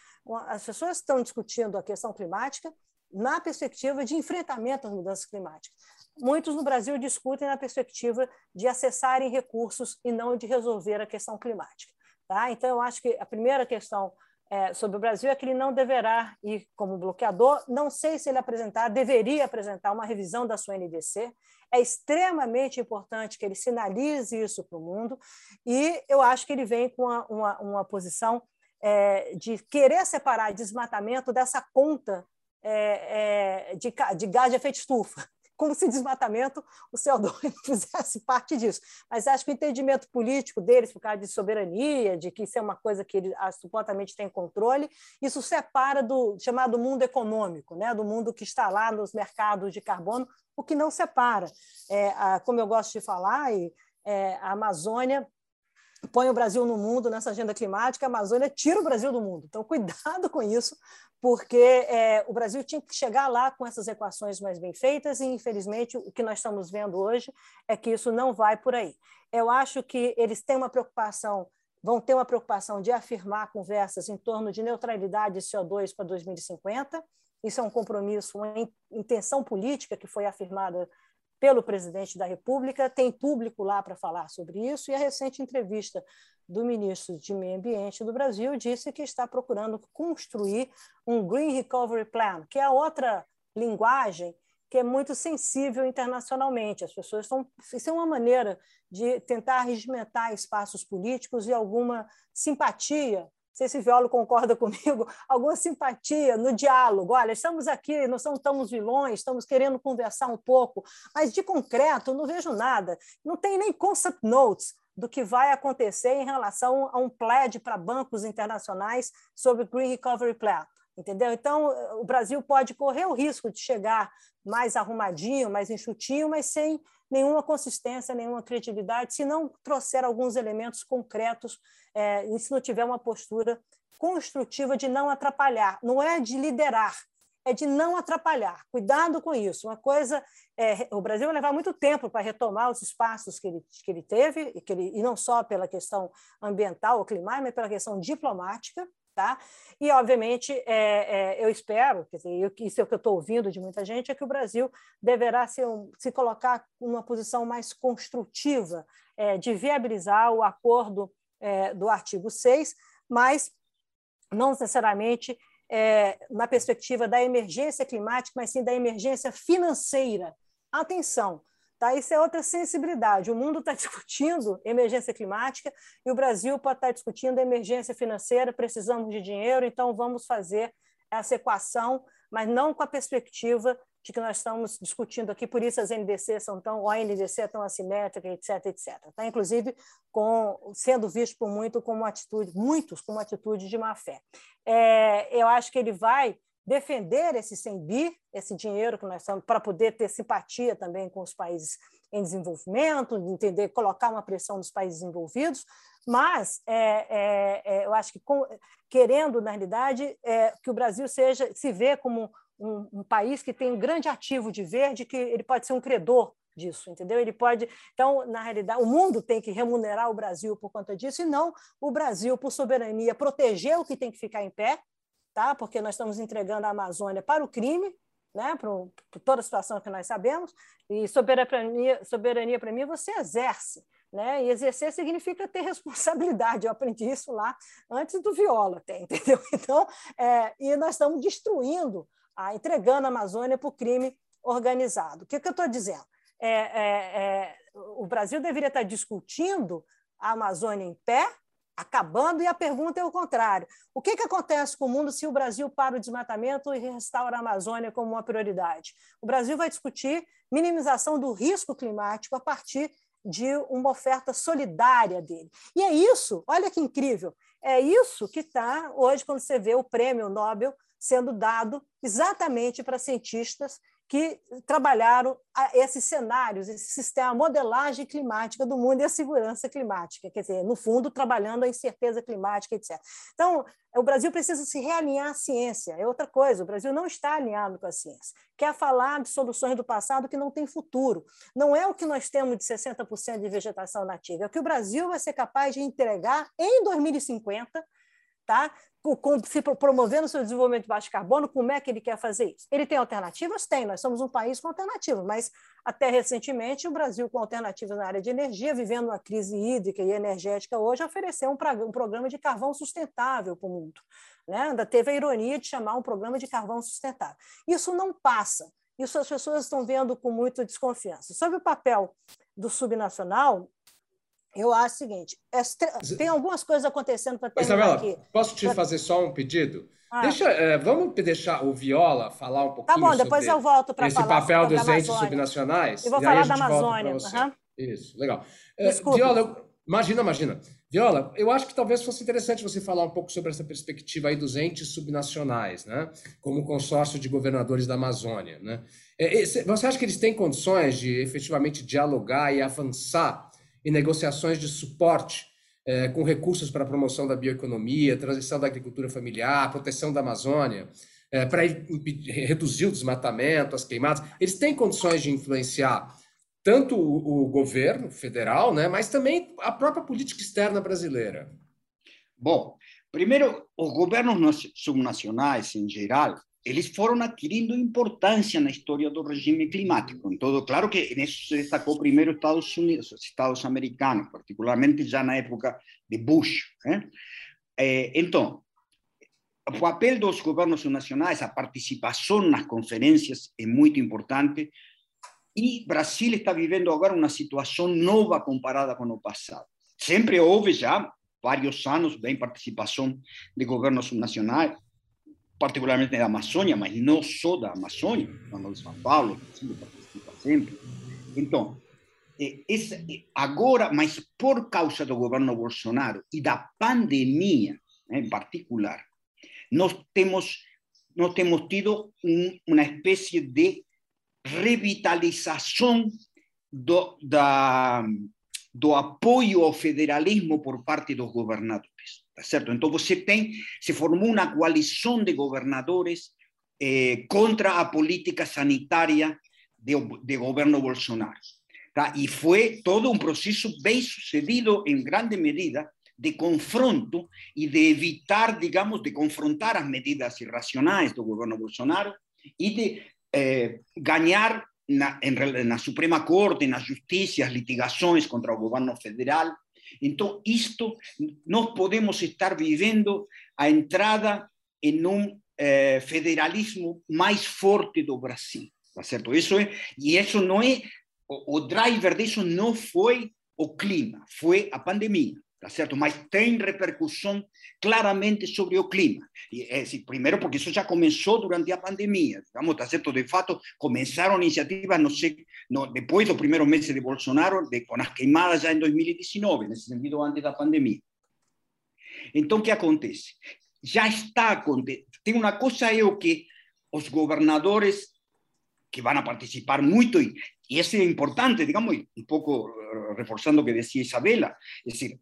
As pessoas estão discutindo a questão climática na perspectiva de enfrentamento às mudanças climáticas. Muitos no Brasil discutem na perspectiva de acessarem recursos e não de resolver a questão climática. Tá? Então, eu acho que a primeira questão é, sobre o Brasil é que ele não deverá ir como bloqueador. Não sei se ele apresentar, deveria apresentar uma revisão da sua NDC. É extremamente importante que ele sinalize isso para o mundo. E eu acho que ele vem com uma, uma, uma posição é, de querer separar desmatamento dessa conta é, é de, de gás de efeito estufa como se desmatamento o CO2 fizesse parte disso. Mas acho que o entendimento político deles, por causa de soberania, de que isso é uma coisa que eles ah, supostamente têm controle, isso separa do chamado mundo econômico, né? do mundo que está lá nos mercados de carbono, o que não separa. É, a, como eu gosto de falar, e, é, a Amazônia põe o Brasil no mundo nessa agenda climática, a Amazônia tira o Brasil do mundo. Então, cuidado com isso, porque é, o Brasil tinha que chegar lá com essas equações mais bem feitas e, infelizmente, o que nós estamos vendo hoje é que isso não vai por aí. Eu acho que eles têm uma preocupação, vão ter uma preocupação de afirmar conversas em torno de neutralidade de CO2 para 2050. Isso é um compromisso, uma intenção política que foi afirmada pelo presidente da República, tem público lá para falar sobre isso, e a recente entrevista do ministro de Meio Ambiente do Brasil disse que está procurando construir um Green Recovery Plan, que é outra linguagem que é muito sensível internacionalmente. As pessoas estão. Isso é uma maneira de tentar regimentar espaços políticos e alguma simpatia sei se Violo concorda comigo, alguma simpatia no diálogo. Olha, estamos aqui, não somos vilões, estamos querendo conversar um pouco, mas de concreto não vejo nada. Não tem nem concept notes do que vai acontecer em relação a um pledge para bancos internacionais sobre o Green Recovery Plan. Entendeu? Então, o Brasil pode correr o risco de chegar mais arrumadinho, mais enxutinho, mas sem nenhuma consistência, nenhuma credibilidade, se não trouxer alguns elementos concretos é, e se não tiver uma postura construtiva de não atrapalhar, não é de liderar, é de não atrapalhar. Cuidado com isso. Uma coisa, é, o Brasil vai levar muito tempo para retomar os espaços que ele, que ele teve, e, que ele, e não só pela questão ambiental ou climática, mas pela questão diplomática. Tá? E, obviamente, é, é, eu espero, quer dizer, isso é o que eu estou ouvindo de muita gente, é que o Brasil deverá um, se colocar numa posição mais construtiva é, de viabilizar o acordo é, do artigo 6, mas não necessariamente é, na perspectiva da emergência climática, mas sim da emergência financeira. Atenção, Tá? Isso é outra sensibilidade. O mundo está discutindo emergência climática e o Brasil pode estar tá discutindo emergência financeira, precisamos de dinheiro, então vamos fazer essa equação, mas não com a perspectiva de que nós estamos discutindo aqui, por isso as NDC são tão, a NDC é tão assimétrica, etc, etc. Tá? Inclusive, com, sendo visto por muito como atitude, muitos como atitude de má fé. É, eu acho que ele vai defender esse 100 bi, esse dinheiro que nós estamos, para poder ter simpatia também com os países em desenvolvimento, entender, colocar uma pressão nos países envolvidos, mas é, é, é, eu acho que com, querendo, na realidade, é, que o Brasil seja se vê como um, um, país que tem um grande ativo de verde, que ele pode ser um credor disso, entendeu? Ele pode, então, na realidade, o mundo tem que remunerar o Brasil por conta disso e não o Brasil, por soberania, proteger o que tem que ficar em pé tá? porque nós estamos entregando a Amazônia para o crime, né? por toda a situação que nós sabemos, e soberania, soberania para mim você exerce. Né? E exercer significa ter responsabilidade. Eu aprendi isso lá antes do viola, até, entendeu? Então, é, e nós estamos destruindo, a, entregando a Amazônia para o crime organizado. O que, que eu estou dizendo? É, é, é, o Brasil deveria estar discutindo a Amazônia em pé, acabando, e a pergunta é o contrário. O que, que acontece com o mundo se o Brasil para o desmatamento e restaura a Amazônia como uma prioridade? O Brasil vai discutir minimização do risco climático a partir de uma oferta solidária dele. E é isso, olha que incrível, é isso que está hoje quando você vê o prêmio Nobel sendo dado exatamente para cientistas que trabalharam esses cenários, esse sistema, a modelagem climática do mundo e a segurança climática, quer dizer, no fundo, trabalhando a incerteza climática, etc. Então, o Brasil precisa se realinhar à ciência, é outra coisa, o Brasil não está alinhado com a ciência. Quer falar de soluções do passado que não tem futuro. Não é o que nós temos de 60% de vegetação nativa, é o que o Brasil vai ser capaz de entregar em 2050 tá? Se promovendo o seu desenvolvimento de baixo carbono, como é que ele quer fazer isso? Ele tem alternativas? Tem, nós somos um país com alternativas, mas até recentemente o Brasil, com alternativas na área de energia, vivendo uma crise hídrica e energética hoje, ofereceu um, um programa de carvão sustentável para o mundo. Né? Ainda teve a ironia de chamar um programa de carvão sustentável. Isso não passa, isso as pessoas estão vendo com muita desconfiança. Sobre o papel do subnacional, eu acho o seguinte: é tem algumas coisas acontecendo para terminar Isabela, aqui. Posso te fazer só um pedido? Ah. Deixa, é, vamos deixar o Viola falar um pouquinho. Tá bom, depois eu volto para falar. Esse papel dos entes subnacionais. Eu vou falar da Amazônia. Uhum. Isso, legal. É, Viola, eu, imagina, imagina. Viola, eu acho que talvez fosse interessante você falar um pouco sobre essa perspectiva aí dos entes subnacionais, né? Como o consórcio de governadores da Amazônia, né? É, você acha que eles têm condições de efetivamente dialogar e avançar e negociações de suporte é, com recursos para a promoção da bioeconomia, transição da agricultura familiar, proteção da Amazônia, é, para reduzir o desmatamento, as queimadas. Eles têm condições de influenciar tanto o, o governo federal, né, mas também a própria política externa brasileira. Bom, primeiro, os governos subnacionais, em geral, eles foram adquirindo importância na história do regime climático. Então, claro que nisso se destacou primeiro Estados Unidos, Estados americanos, particularmente já na época de Bush. Né? então, o papel dos governos nacionais, a participação nas conferências é muito importante. E Brasil está vivendo agora uma situação nova comparada com o passado. Sempre houve já vários anos bem participação de governos nacionais, particularmente da Amazônia, mas não só da Amazônia, como de São Paulo, Brasil participa sempre. Então, esse, agora, mas por causa do governo Bolsonaro e da pandemia né, particular, nós temos, nós temos tido um, uma espécie de revitalização do, da, do apoio ao federalismo por parte dos governadores. Tá certo? Então você tem, se formou uma coalição de governadores eh, contra a política sanitária do, do governo Bolsonaro. Tá? E foi todo um processo bem sucedido, em grande medida, de confronto e de evitar, digamos, de confrontar as medidas irracionais do governo Bolsonaro e de eh, ganhar na, em, na Suprema Corte, nas justiças, litigações contra o governo federal. Então, isto, nós podemos estar vivendo a entrada em um eh, federalismo mais forte do Brasil, tá certo? Isso é, e isso não é, o, o driver disso não foi o clima, foi a pandemia tá certo? Mas tem repercussão claramente sobre o clima. E, é, assim, primeiro porque isso já começou durante a pandemia, digamos, tá? De fato, começaram iniciativas, não sei, no, depois do primeiro mês de Bolsonaro, de, com as queimadas já em 2019, nesse sentido, antes da pandemia. Então, o que acontece? Já está acontecendo. Tem uma coisa é o que os governadores que a participar muito e, e isso é importante, digamos, um pouco reforçando o que dizia Isabela, é decir,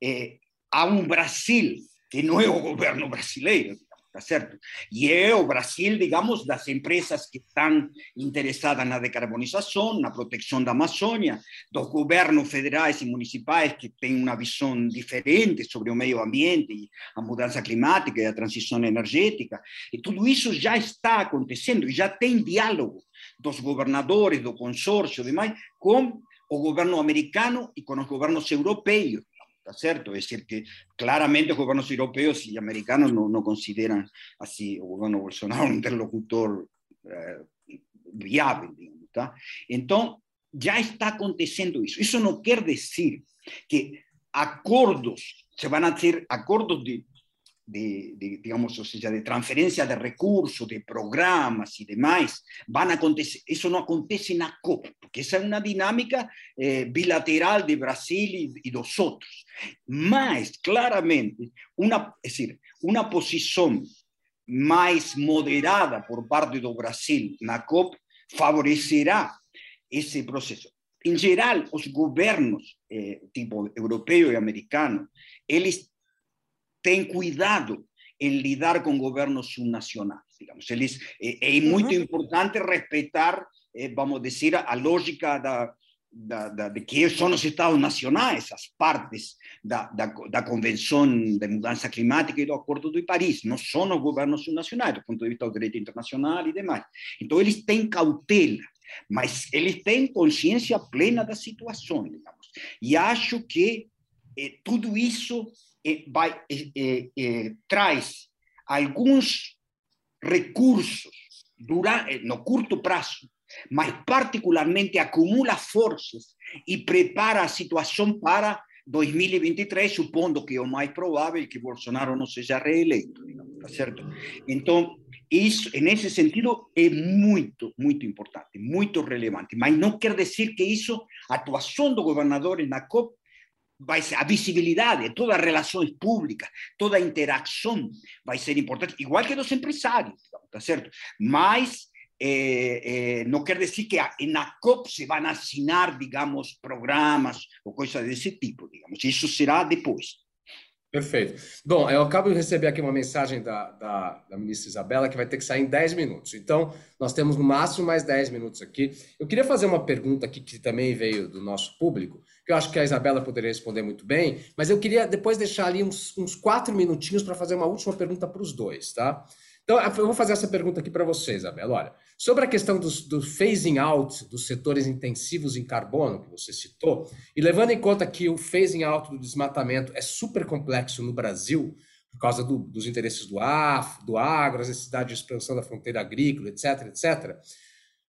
eh, a un Brasil que não é o governo brasileiro, tá certo? E é o Brasil, digamos, das empresas que estão interessadas na decarbonização, na proteção da Amazônia, dos governos federais e municipais que têm uma visão diferente sobre o meio ambiente a mudança climática e a transição energética. E tudo isso já está acontecendo já tem diálogo dos governadores, do consórcio e demais, com o governo americano e com os governos europeus. ¿Está cierto? Es decir, que claramente los gobiernos europeos y americanos no, no consideran así el gobierno Bolsonaro un interlocutor eh, viable, digamos, ¿tá? Entonces, ya está aconteciendo eso. Eso no quiere decir que acuerdos, se van a hacer acuerdos de de, de, digamos, o sea, de transferencia de recursos, de programas y demás, van a acontecer. Eso no acontece en la COP, porque esa es una dinámica eh, bilateral de Brasil y, y los otros. Más claramente, una, es decir, una posición más moderada por parte de Brasil na COP favorecerá ese proceso. En general, los gobiernos eh, tipo europeo y americano, eles tem cuidado em lidar com governos subnacionais. Digamos. Eles, é, é muito uhum. importante respeitar, é, vamos dizer, a lógica da, da, da, de que são os Estados nacionais as partes da, da, da Convenção de Mudança Climática e do Acordo de Paris, não são os governos subnacionais, do ponto de vista do direito internacional e demais. Então, eles têm cautela, mas eles têm consciência plena da situação, digamos. E acho que eh, tudo isso traz alguns recursos durante, no curto prazo, mas particularmente acumula forças e prepara a para 2023, supondo que é o mais provável que Bolsonaro não seja reeleito, tá certo? Então, isso, nesse sentido, é muito, muito importante, muito relevante, mas não quer dizer que isso, a atuação do governador na COP, vai ser, a visibilidade, todas as relações públicas, toda a interação vai ser importante, igual que dos empresários, tá certo? Mas eh, eh, não quer dizer que na COP se vão assinar, digamos, programas ou coisas desse tipo, digamos. Isso será depois. Perfeito. Bom, eu acabo de receber aqui uma mensagem da, da, da, ministra Isabela que vai ter que sair em 10 minutos. Então, nós temos no máximo mais 10 minutos aqui. Eu queria fazer uma pergunta aqui que também veio do nosso público, que eu acho que a Isabela poderia responder muito bem, mas eu queria depois deixar ali uns, uns quatro minutinhos para fazer uma última pergunta para os dois, tá? Então, eu vou fazer essa pergunta aqui para você, Isabela. Olha, sobre a questão do, do, phasing out dos setores intensivos em carbono, que você citou, e levando em conta que o phasing out do desmatamento é super complexo no Brasil, por causa do, dos interesses do, AF, do agro, as necessidades de expansão da fronteira agrícola, etc., etc.,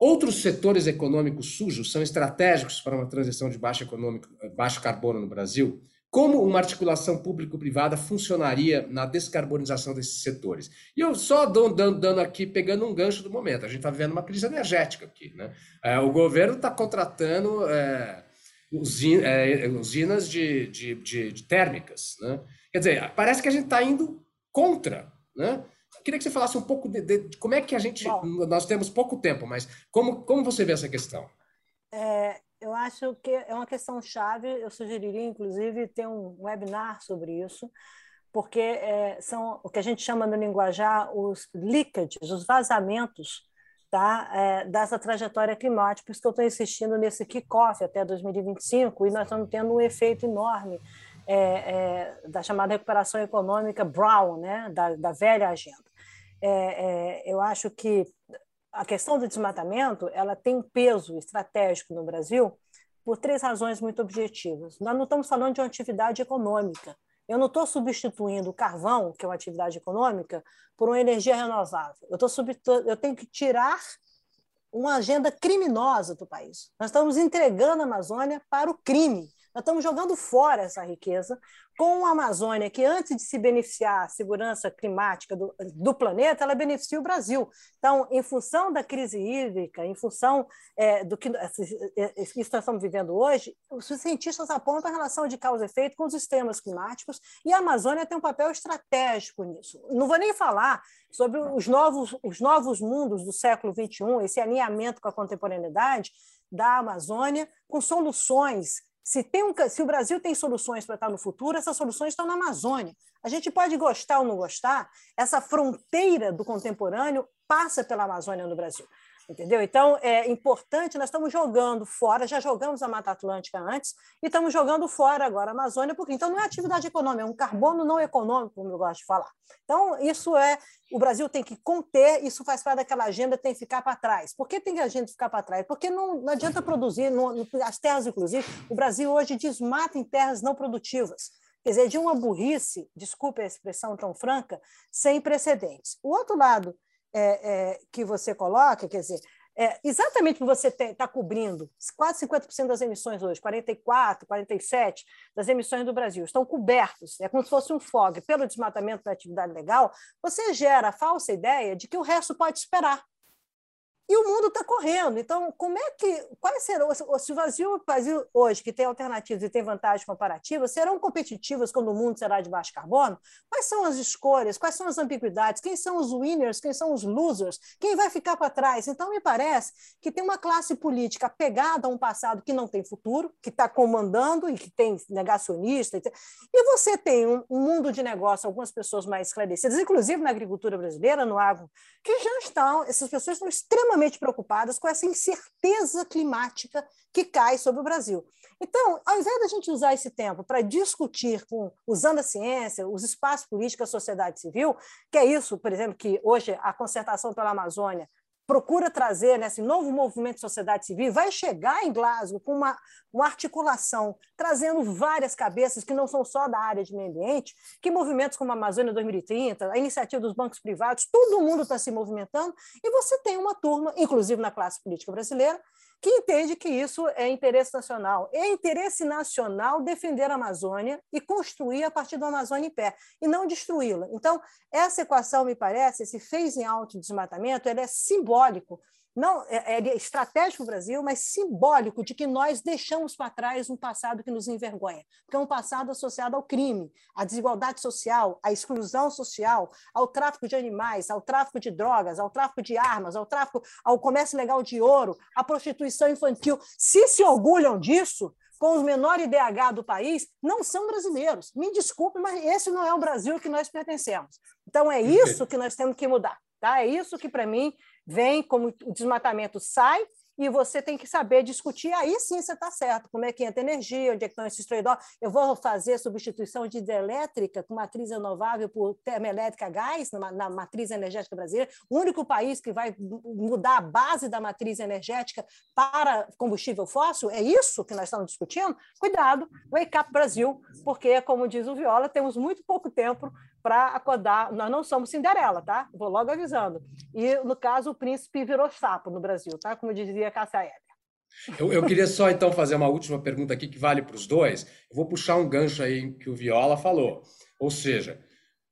outros setores econômicos sujos são estratégicos para uma transição de baixo, econômico, baixo carbono no Brasil? Como uma articulação público-privada funcionaria na descarbonização desses setores? E eu só dando, dando aqui, pegando um gancho do momento. A gente está vivendo uma crise energética aqui. Né? É, o governo está contratando é, usina, é, usinas de, de, de, de, térmicas. Né? Quer dizer, parece que a gente está indo contra. Né? Queria que você falasse um pouco de, de como é que a gente. Bom, nós temos pouco tempo, mas como, como você vê essa questão? É, eu acho que é uma questão chave. Eu sugeriria, inclusive, ter um webinar sobre isso, porque é, são o que a gente chama no linguajar os leakages, os vazamentos tá, é, dessa trajetória climática. Por isso que eu estou insistindo nesse kickoff até 2025 e nós estamos tendo um efeito enorme é, é, da chamada recuperação econômica Brown, né, da, da velha agenda. É, é, eu acho que a questão do desmatamento ela tem um peso estratégico no Brasil por três razões muito objetivas. Nós não estamos falando de uma atividade econômica. Eu não estou substituindo o carvão, que é uma atividade econômica, por uma energia renovável. Eu, tô eu tenho que tirar uma agenda criminosa do país. Nós estamos entregando a Amazônia para o crime. Nós estamos jogando fora essa riqueza com a Amazônia, que antes de se beneficiar a segurança climática do, do planeta, ela beneficia o Brasil. Então, em função da crise hídrica, em função é, do que, é, nós estamos vivendo hoje, os cientistas apontam a relação de causa e efeito com os sistemas climáticos e a Amazônia tem um papel estratégico nisso. Não vou nem falar sobre os novos, os novos mundos do século XXI, esse alinhamento com a contemporaneidade da Amazônia, com soluções se, tem um, se o Brasil tem soluções para estar no futuro, essas soluções estão na Amazônia. A gente pode gostar ou não gostar, essa fronteira do contemporâneo passa pela Amazônia no Brasil. Entendeu? Então, é importante, nós estamos jogando fora, já jogamos a Mata Atlântica antes, e estamos jogando fora agora a Amazônia, porque então não é atividade econômica, é um carbono não econômico, como eu gosto de falar. Então, isso é, o Brasil tem que conter, isso faz parte daquela agenda, tem que ficar para trás. Por que tem que a gente ficar para trás? Porque não, não adianta produzir, as terras, inclusive, o Brasil hoje desmata em terras não produtivas. Quer dizer, de uma burrice, desculpe a expressão tão franca, sem precedentes. O outro lado é, é, que você coloca, quer dizer, é, exatamente que você está cobrindo quase 50% das emissões hoje, 44%, 47% das emissões do Brasil, estão cobertos, é como se fosse um fog pelo desmatamento da atividade legal, você gera a falsa ideia de que o resto pode esperar. E o mundo está correndo. Então, como é que. Quais serão. Se o Brasil, Brasil hoje, que tem alternativas e tem vantagens comparativas, serão competitivas quando o mundo será de baixo carbono? Quais são as escolhas? Quais são as ambiguidades? Quem são os winners? Quem são os losers? Quem vai ficar para trás? Então, me parece que tem uma classe política pegada a um passado que não tem futuro, que está comandando e que tem negacionista. E você tem um mundo de negócio, algumas pessoas mais esclarecidas, inclusive na agricultura brasileira, no agro, que já estão, essas pessoas estão extremamente extremamente preocupadas com essa incerteza climática que cai sobre o Brasil. Então, ao invés da gente usar esse tempo para discutir, com, usando a ciência, os espaços políticos, a sociedade civil, que é isso, por exemplo, que hoje a concertação pela Amazônia procura trazer né, novo movimento de sociedade civil, vai chegar em Glasgow com uma, uma articulação, trazendo várias cabeças que não são só da área de meio ambiente, que movimentos como a Amazônia 2030, a iniciativa dos bancos privados, todo mundo está se movimentando, e você tem uma turma, inclusive na classe política brasileira, que entende que isso é interesse nacional. É interesse nacional defender a Amazônia e construir a partir da Amazônia em pé, e não destruí-la. Então, essa equação, me parece, esse phasing out de desmatamento, ele é simbólico não é, é estratégico para o Brasil, mas simbólico de que nós deixamos para trás um passado que nos envergonha, que é um passado associado ao crime, à desigualdade social, à exclusão social, ao tráfico de animais, ao tráfico de drogas, ao tráfico de armas, ao tráfico, ao comércio ilegal de ouro, à prostituição infantil. Se se orgulham disso, com os menores IDH do país, não são brasileiros. Me desculpe, mas esse não é o Brasil que nós pertencemos. Então é isso que nós temos que mudar. Tá? É isso que, para mim, vem, como o desmatamento sai, e você tem que saber discutir, aí sim você está certo, como é que entra energia, onde é que estão esses trade-offs, eu vou fazer substituição de hidrelétrica com matriz renovável por termoelétrica a gás na, na, matriz energética brasileira, o único país que vai mudar a base da matriz energética para combustível fóssil, é isso que nós estamos discutindo? Cuidado, wake up Brasil, porque, como diz o Viola, temos muito pouco tempo para acordar. Nós não somos Cinderela, tá? Vou logo avisando. E, no caso, o príncipe virou sapo no Brasil, tá? Como dizia Cássia Heller. Eu, eu, queria só, então, fazer uma última pergunta aqui que vale para os dois. Eu vou puxar um gancho aí que o Viola falou. Ou seja,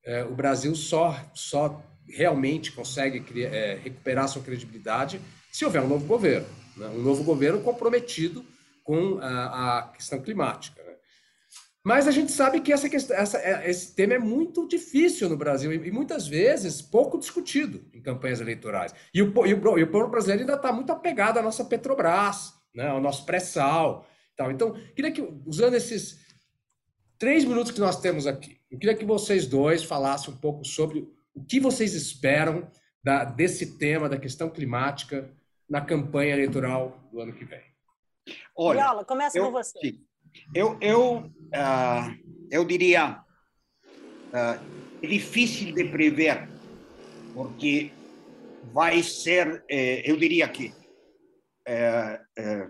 é, o Brasil só, só realmente consegue criar, é, recuperar sua credibilidade se houver um novo governo. Né? Um novo governo comprometido com a, a questão climática. Mas a gente sabe que essa questão, essa, é, esse tema é muito difícil no Brasil e, muitas vezes pouco discutido em campanhas eleitorais. E o, e o, e o povo brasileiro ainda está muito apegado à nossa Petrobras, né, ao nosso pré-sal. Tal. Então, queria que, usando esses três minutos que nós temos aqui. Eu queria que vocês dois falassem um pouco sobre o que vocês esperam da, desse tema da questão climática na campanha eleitoral do ano que vem. Olha, Viola, começa eu, com você. Sim. Eu, eu, uh, eu diria, uh, é difícil de prever, porque vai ser, eh, eu diria que eh, eh,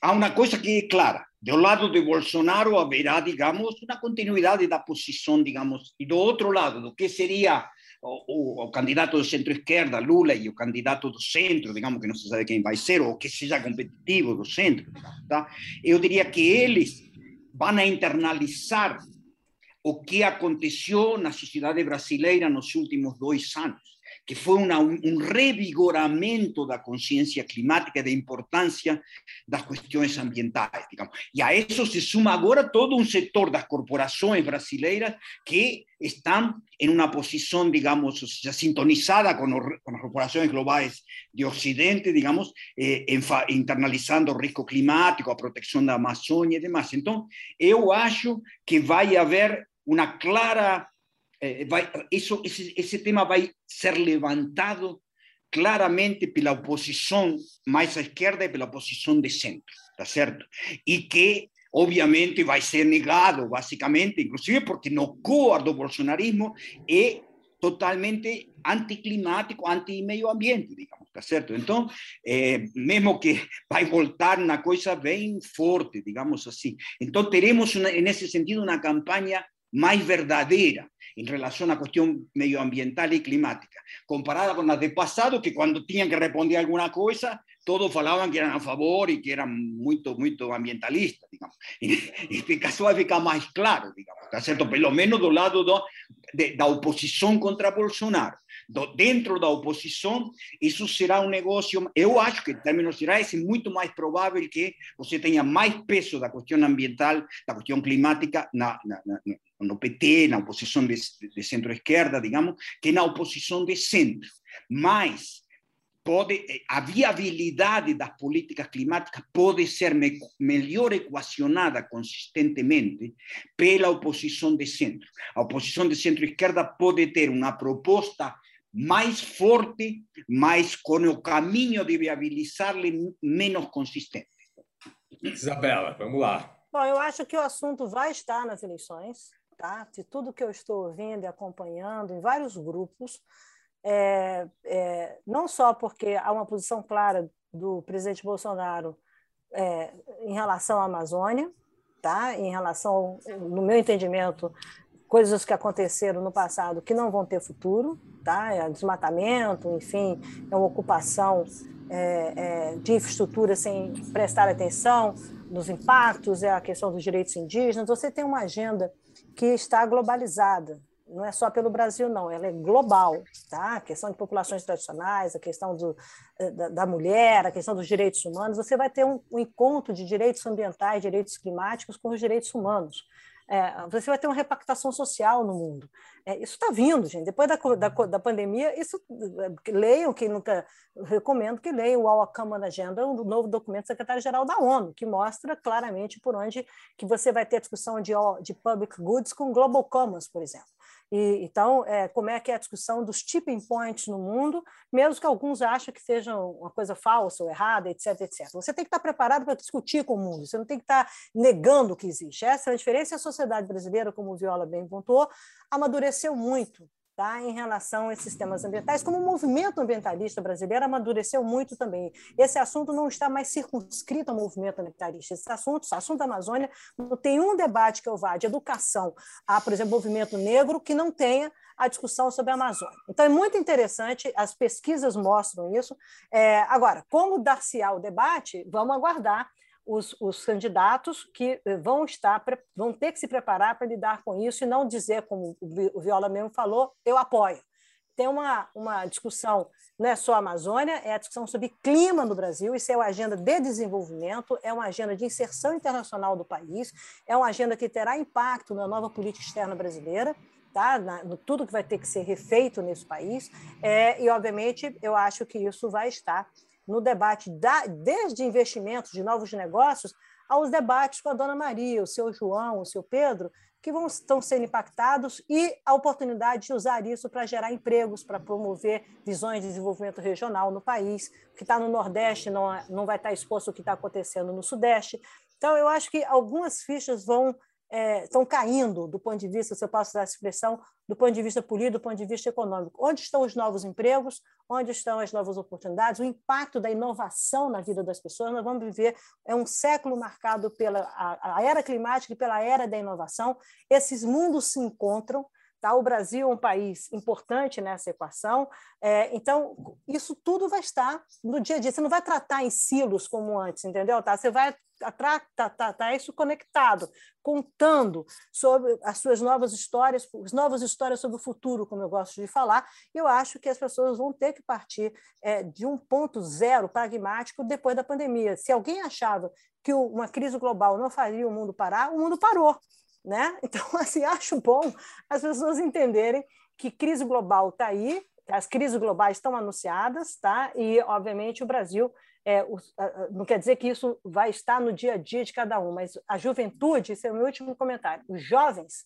há uma coisa que é clara. Do lado de Bolsonaro haverá, digamos, uma continuidade da posição, digamos, e do outro lado, do que seria o, candidato do centro-esquerda, Lula, e o candidato do centro, digamos que não se sabe quem vai ser, ou que seja competitivo do centro, tá? eu diria que eles vão internalizar o que aconteceu na sociedade brasileira nos últimos dois anos que foi uma, um revigoramento da consciência climática da importância das questões ambientais. Digamos. E a isso se suma agora todo um setor das corporações brasileiras que estão em uma posição, digamos, sintonizada com as corporações globais de Ocidente, digamos, eh, internalizando o risco climático, a proteção da Amazônia e demais. Então, eu acho que vai haver uma clara eh, vai, isso, esse, esse tema vai ser levantado claramente pela oposição mais à esquerda e pela oposição de centro, tá certo? E que, obviamente, vai ser negado, basicamente, inclusive porque no core do bolsonarismo é totalmente anticlimático, anti-meio ambiente, digamos, tá certo? Então, é, mesmo que vai voltar uma coisa bem forte, digamos assim. Então, teremos, uma, nesse sentido, uma campanha mais verdadeira em relação à questão medioambiental e climática, comparada com as de passado, que quando tinham que responder alguma coisa, todos falavam que eram a favor e que eram muito, muito ambientalistas, digamos. E, este caso vai ficar mais claro, digamos, tá certo? Pelo menos do lado do, de, da oposição contra Bolsonaro dentro da oposição, isso será um negócio. Eu acho que, em termos gerais, é muito mais provável que você tenha mais peso da questão ambiental, da questão climática na, na, na, no PT, na oposição de, de centro-esquerda, digamos, que na oposição de centro. Mas pode, eh, a viabilidade das políticas climáticas pode ser me, melhor equacionada consistentemente pela oposição de centro. A oposição de centro-esquerda pode ter uma proposta mais forte, mas com o caminho de viabilizar-lhe menos consistente. Isabela, vamos lá. Bom, eu acho que o assunto vai estar nas eleições, tá? De tudo que eu estou ouvindo e acompanhando em vários grupos, é, é, não só porque há uma posição clara do presidente Bolsonaro é, em relação à Amazônia, tá? Em relação, no meu entendimento, coisas que aconteceram no passado que não vão ter futuro, tá? É desmatamento, enfim, é uma ocupação é, é, de infraestrutura sem prestar atenção nos impactos, é a questão dos direitos indígenas. Você tem uma agenda que está globalizada, não é só pelo Brasil, não, ela é global. Tá? A questão de populações tradicionais, a questão do, eh, da, da mulher, a questão dos direitos humanos. Você vai ter um, um encontro de direitos ambientais, direitos climáticos com os direitos humanos. É, você vai ter uma repactação social no mundo. É, isso está vindo, gente. Depois da, da, da, pandemia, isso leiam, quem nunca recomendo que leiam o All Common Agenda, um novo documento do secretário-geral da ONU, que mostra claramente por onde que você vai ter discussão de, de public goods com global commons, por exemplo. E, então, é, como é que é a discussão dos tipping points no mundo, mesmo que alguns achem que seja uma coisa falsa ou errada, etc, etc. Você tem que estar preparado para discutir com o mundo, você não tem que estar negando o que existe. Essa é a diferença. A sociedade brasileira, como Viola bem pontuou, amadureceu muito Tá, em relação a esses temas ambientais, como o movimento ambientalista brasileiro amadureceu muito também. Esse assunto não está mais circunscrito ao movimento ambientalista. Esse assunto, o assunto da Amazônia, não tem um debate que eu vá de educação a, por exemplo, movimento negro que não tenha a discussão sobre a Amazônia. Então, é muito interessante, as pesquisas mostram isso. É, agora, como dar-se-á o debate, vamos aguardar os, os, candidatos que eh, vão estar vão ter que se preparar para lidar com isso e não dizer como o Viola mesmo falou eu apoio tem uma, uma discussão não é só a Amazônia é a discussão sobre clima no Brasil isso é uma agenda de desenvolvimento é uma agenda de inserção internacional do país é uma agenda que terá impacto na nova política externa brasileira tá? Na, no tudo que vai ter que ser refeito nesse país é, e obviamente eu acho que isso vai estar no debate da, desde investimentos de novos negócios aos debates com a dona Maria, o seu João, o seu Pedro, que vão, estão sendo impactados e a oportunidade de usar isso para gerar empregos, para promover visões de desenvolvimento regional no país. O que está no Nordeste não, não vai estar exposto ao que está acontecendo no Sudeste. Então, eu acho que algumas fichas vão é, estão caindo do ponto de vista, se eu posso usar essa expressão, do ponto de vista político, do ponto de vista econômico. Onde estão os novos empregos? Onde estão as novas oportunidades? O impacto da inovação na vida das pessoas? Nós vamos viver é um século marcado pela a, a era climática e pela era da inovação. Esses mundos se encontram. Tá? O Brasil é um país importante nessa equação, é, então isso tudo vai estar no dia a dia. Você não vai tratar em silos como antes, entendeu? Tá? Você vai tá, tá, isso conectado, contando sobre as suas novas histórias, as novas histórias sobre o futuro, como eu gosto de falar. Eu acho que as pessoas vão ter que partir é, de um ponto zero pragmático depois da pandemia. Se alguém achava que uma crise global não faria o mundo parar, o mundo parou. Né? Então, assim, acho bom as pessoas entenderem que crise global está aí, as crises globais estão anunciadas, tá? e, obviamente, o Brasil é, o, não quer dizer que isso vai estar no dia a dia de cada um, mas a juventude, esse é o meu último comentário, os jovens,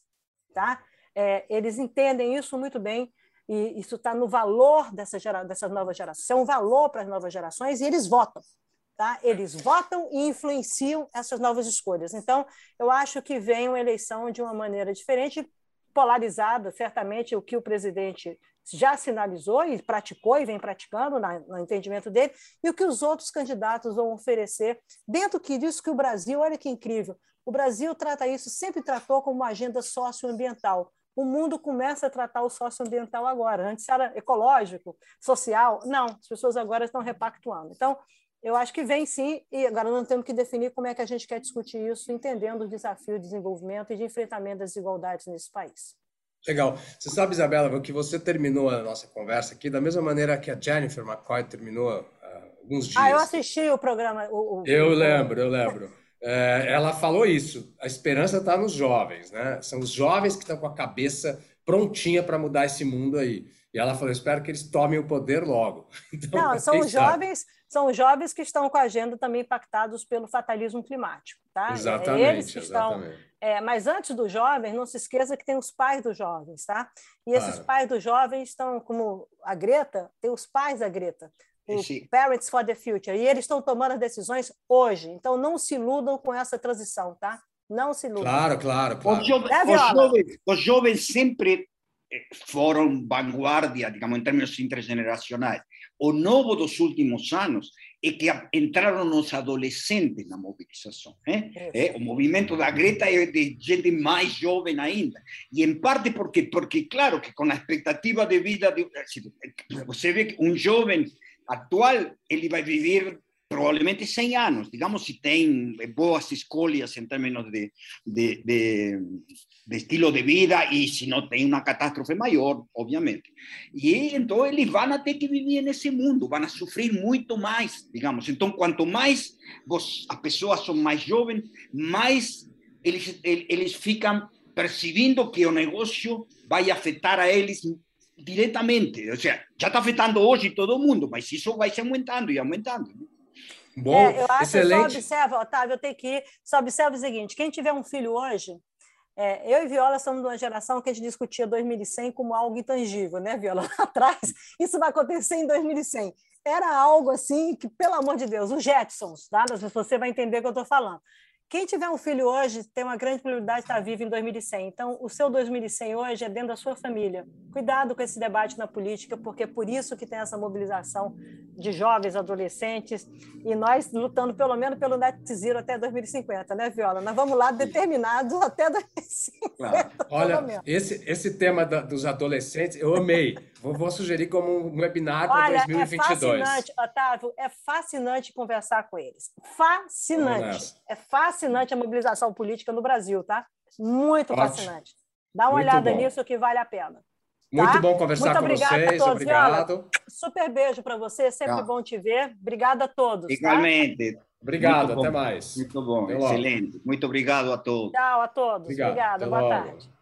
tá? É, eles entendem isso muito bem e isso está no valor dessa, gera, dessa nova geração, valor para as novas gerações e eles votam. Tá? Eles votam e influenciam essas novas escolhas. Então, eu acho que vem uma eleição de uma maneira diferente, polarizada, certamente o que o presidente já sinalizou e praticou e vem praticando na, no entendimento dele, e o que os outros candidatos vão oferecer dentro que disso que o Brasil, olha que incrível, o Brasil trata isso, sempre tratou como uma agenda socioambiental. O mundo começa a tratar o socioambiental agora. Antes era ecológico, social. Não, as pessoas agora estão repactuando. Então, eu acho que vem sim, e agora não temos que definir como é que a gente quer discutir isso, entendendo o desafio de desenvolvimento e de enfrentamento das desigualdades nesse país. Legal. Você sabe, Isabela, que você terminou a nossa conversa aqui da mesma maneira que a Jennifer McCoy terminou uh, alguns dias. Ah, eu assisti o programa. O, o... Eu lembro, eu lembro. É, ela falou isso. A esperança está nos jovens, né? São os jovens que estão com a cabeça prontinha para mudar esse mundo aí. E ela falou: espero que eles tomem o poder logo. Então, Não, são os jovens, são os jovens que estão com a agenda também impactados pelo fatalismo climático, tá? Exatamente. É eles que exatamente. estão é, mas antes dos jovens, não se esqueça que tem os pais dos jovens, tá? E esses claro. pais dos jovens estão, como a Greta, tem os pais da Greta, o Parents for the Future, e eles estão tomando as decisões hoje. Então, não se iludam com essa transição, tá? Não se iludam. Claro, claro, claro. Os, jovens, é, os, jovens, os jovens sempre foram vanguardia, digamos, em termos intergeneracionais. O novo dos últimos anos é que entraram os adolescentes na mobilização. Eh? É, o movimento da Greta é de gente mais jovem ainda. E em parte porque, porque claro, que com a expectativa de vida, de, você vê que um jovem atual, ele vai viver provavelmente 100 anos, digamos, se tem boas escolhas em termos de, de, de, de, estilo de vida e se não tem uma catástrofe maior, obviamente. E então eles vão ter que viver nesse mundo, vão sofrer muito mais, digamos. Então, quanto mais vos, as pessoas são mais jovens, mais eles, eles ficam percebendo que o negócio vai afetar a eles diretamente. Ou seja, já está afetando hoje todo mundo, mas isso vai se aumentando e aumentando. Bom, é, eu acho, excelente. Só observa, Otávio, eu tenho que ir. Só observa o seguinte: quem tiver um filho hoje, é, eu e Viola somos de uma geração que a gente discutia 2100 como algo intangível, né, Viola? Lá atrás, isso vai acontecer em 2100. Era algo assim que, pelo amor de Deus, os Jetsons, tá? você vai entender o que eu estou falando. Quem tiver um filho hoje tem uma grande probabilidade de estar vivo em 2100. Então, o seu 2100 hoje é dentro da sua família. Cuidado com esse debate na política, porque é por isso que tem essa mobilização de jovens, adolescentes, e nós lutando pelo menos pelo net zero até 2050, né, Viola? Nós vamos lá determinados até 2050. Claro. Olha, esse, esse tema da, dos adolescentes, eu amei. Vou, vou sugerir como um webinar para 2022. É fascinante, Otávio, é fascinante conversar com eles. Fascinante. É fascinante a mobilização política no Brasil, tá? Muito Ótimo. fascinante. Dá uma Muito olhada bom. nisso que vale a pena. Muito tá? bom conversar Muito com vocês. Obrigado. super beijo para você, sempre bom te ver. Obrigada a todos. Tá? Igualmente. Tá? Obrigado, até mais. Muito bom, excelente. Muito obrigado a todos. Tchau a todos. Obrigado, Obrigada, boa logo. tarde.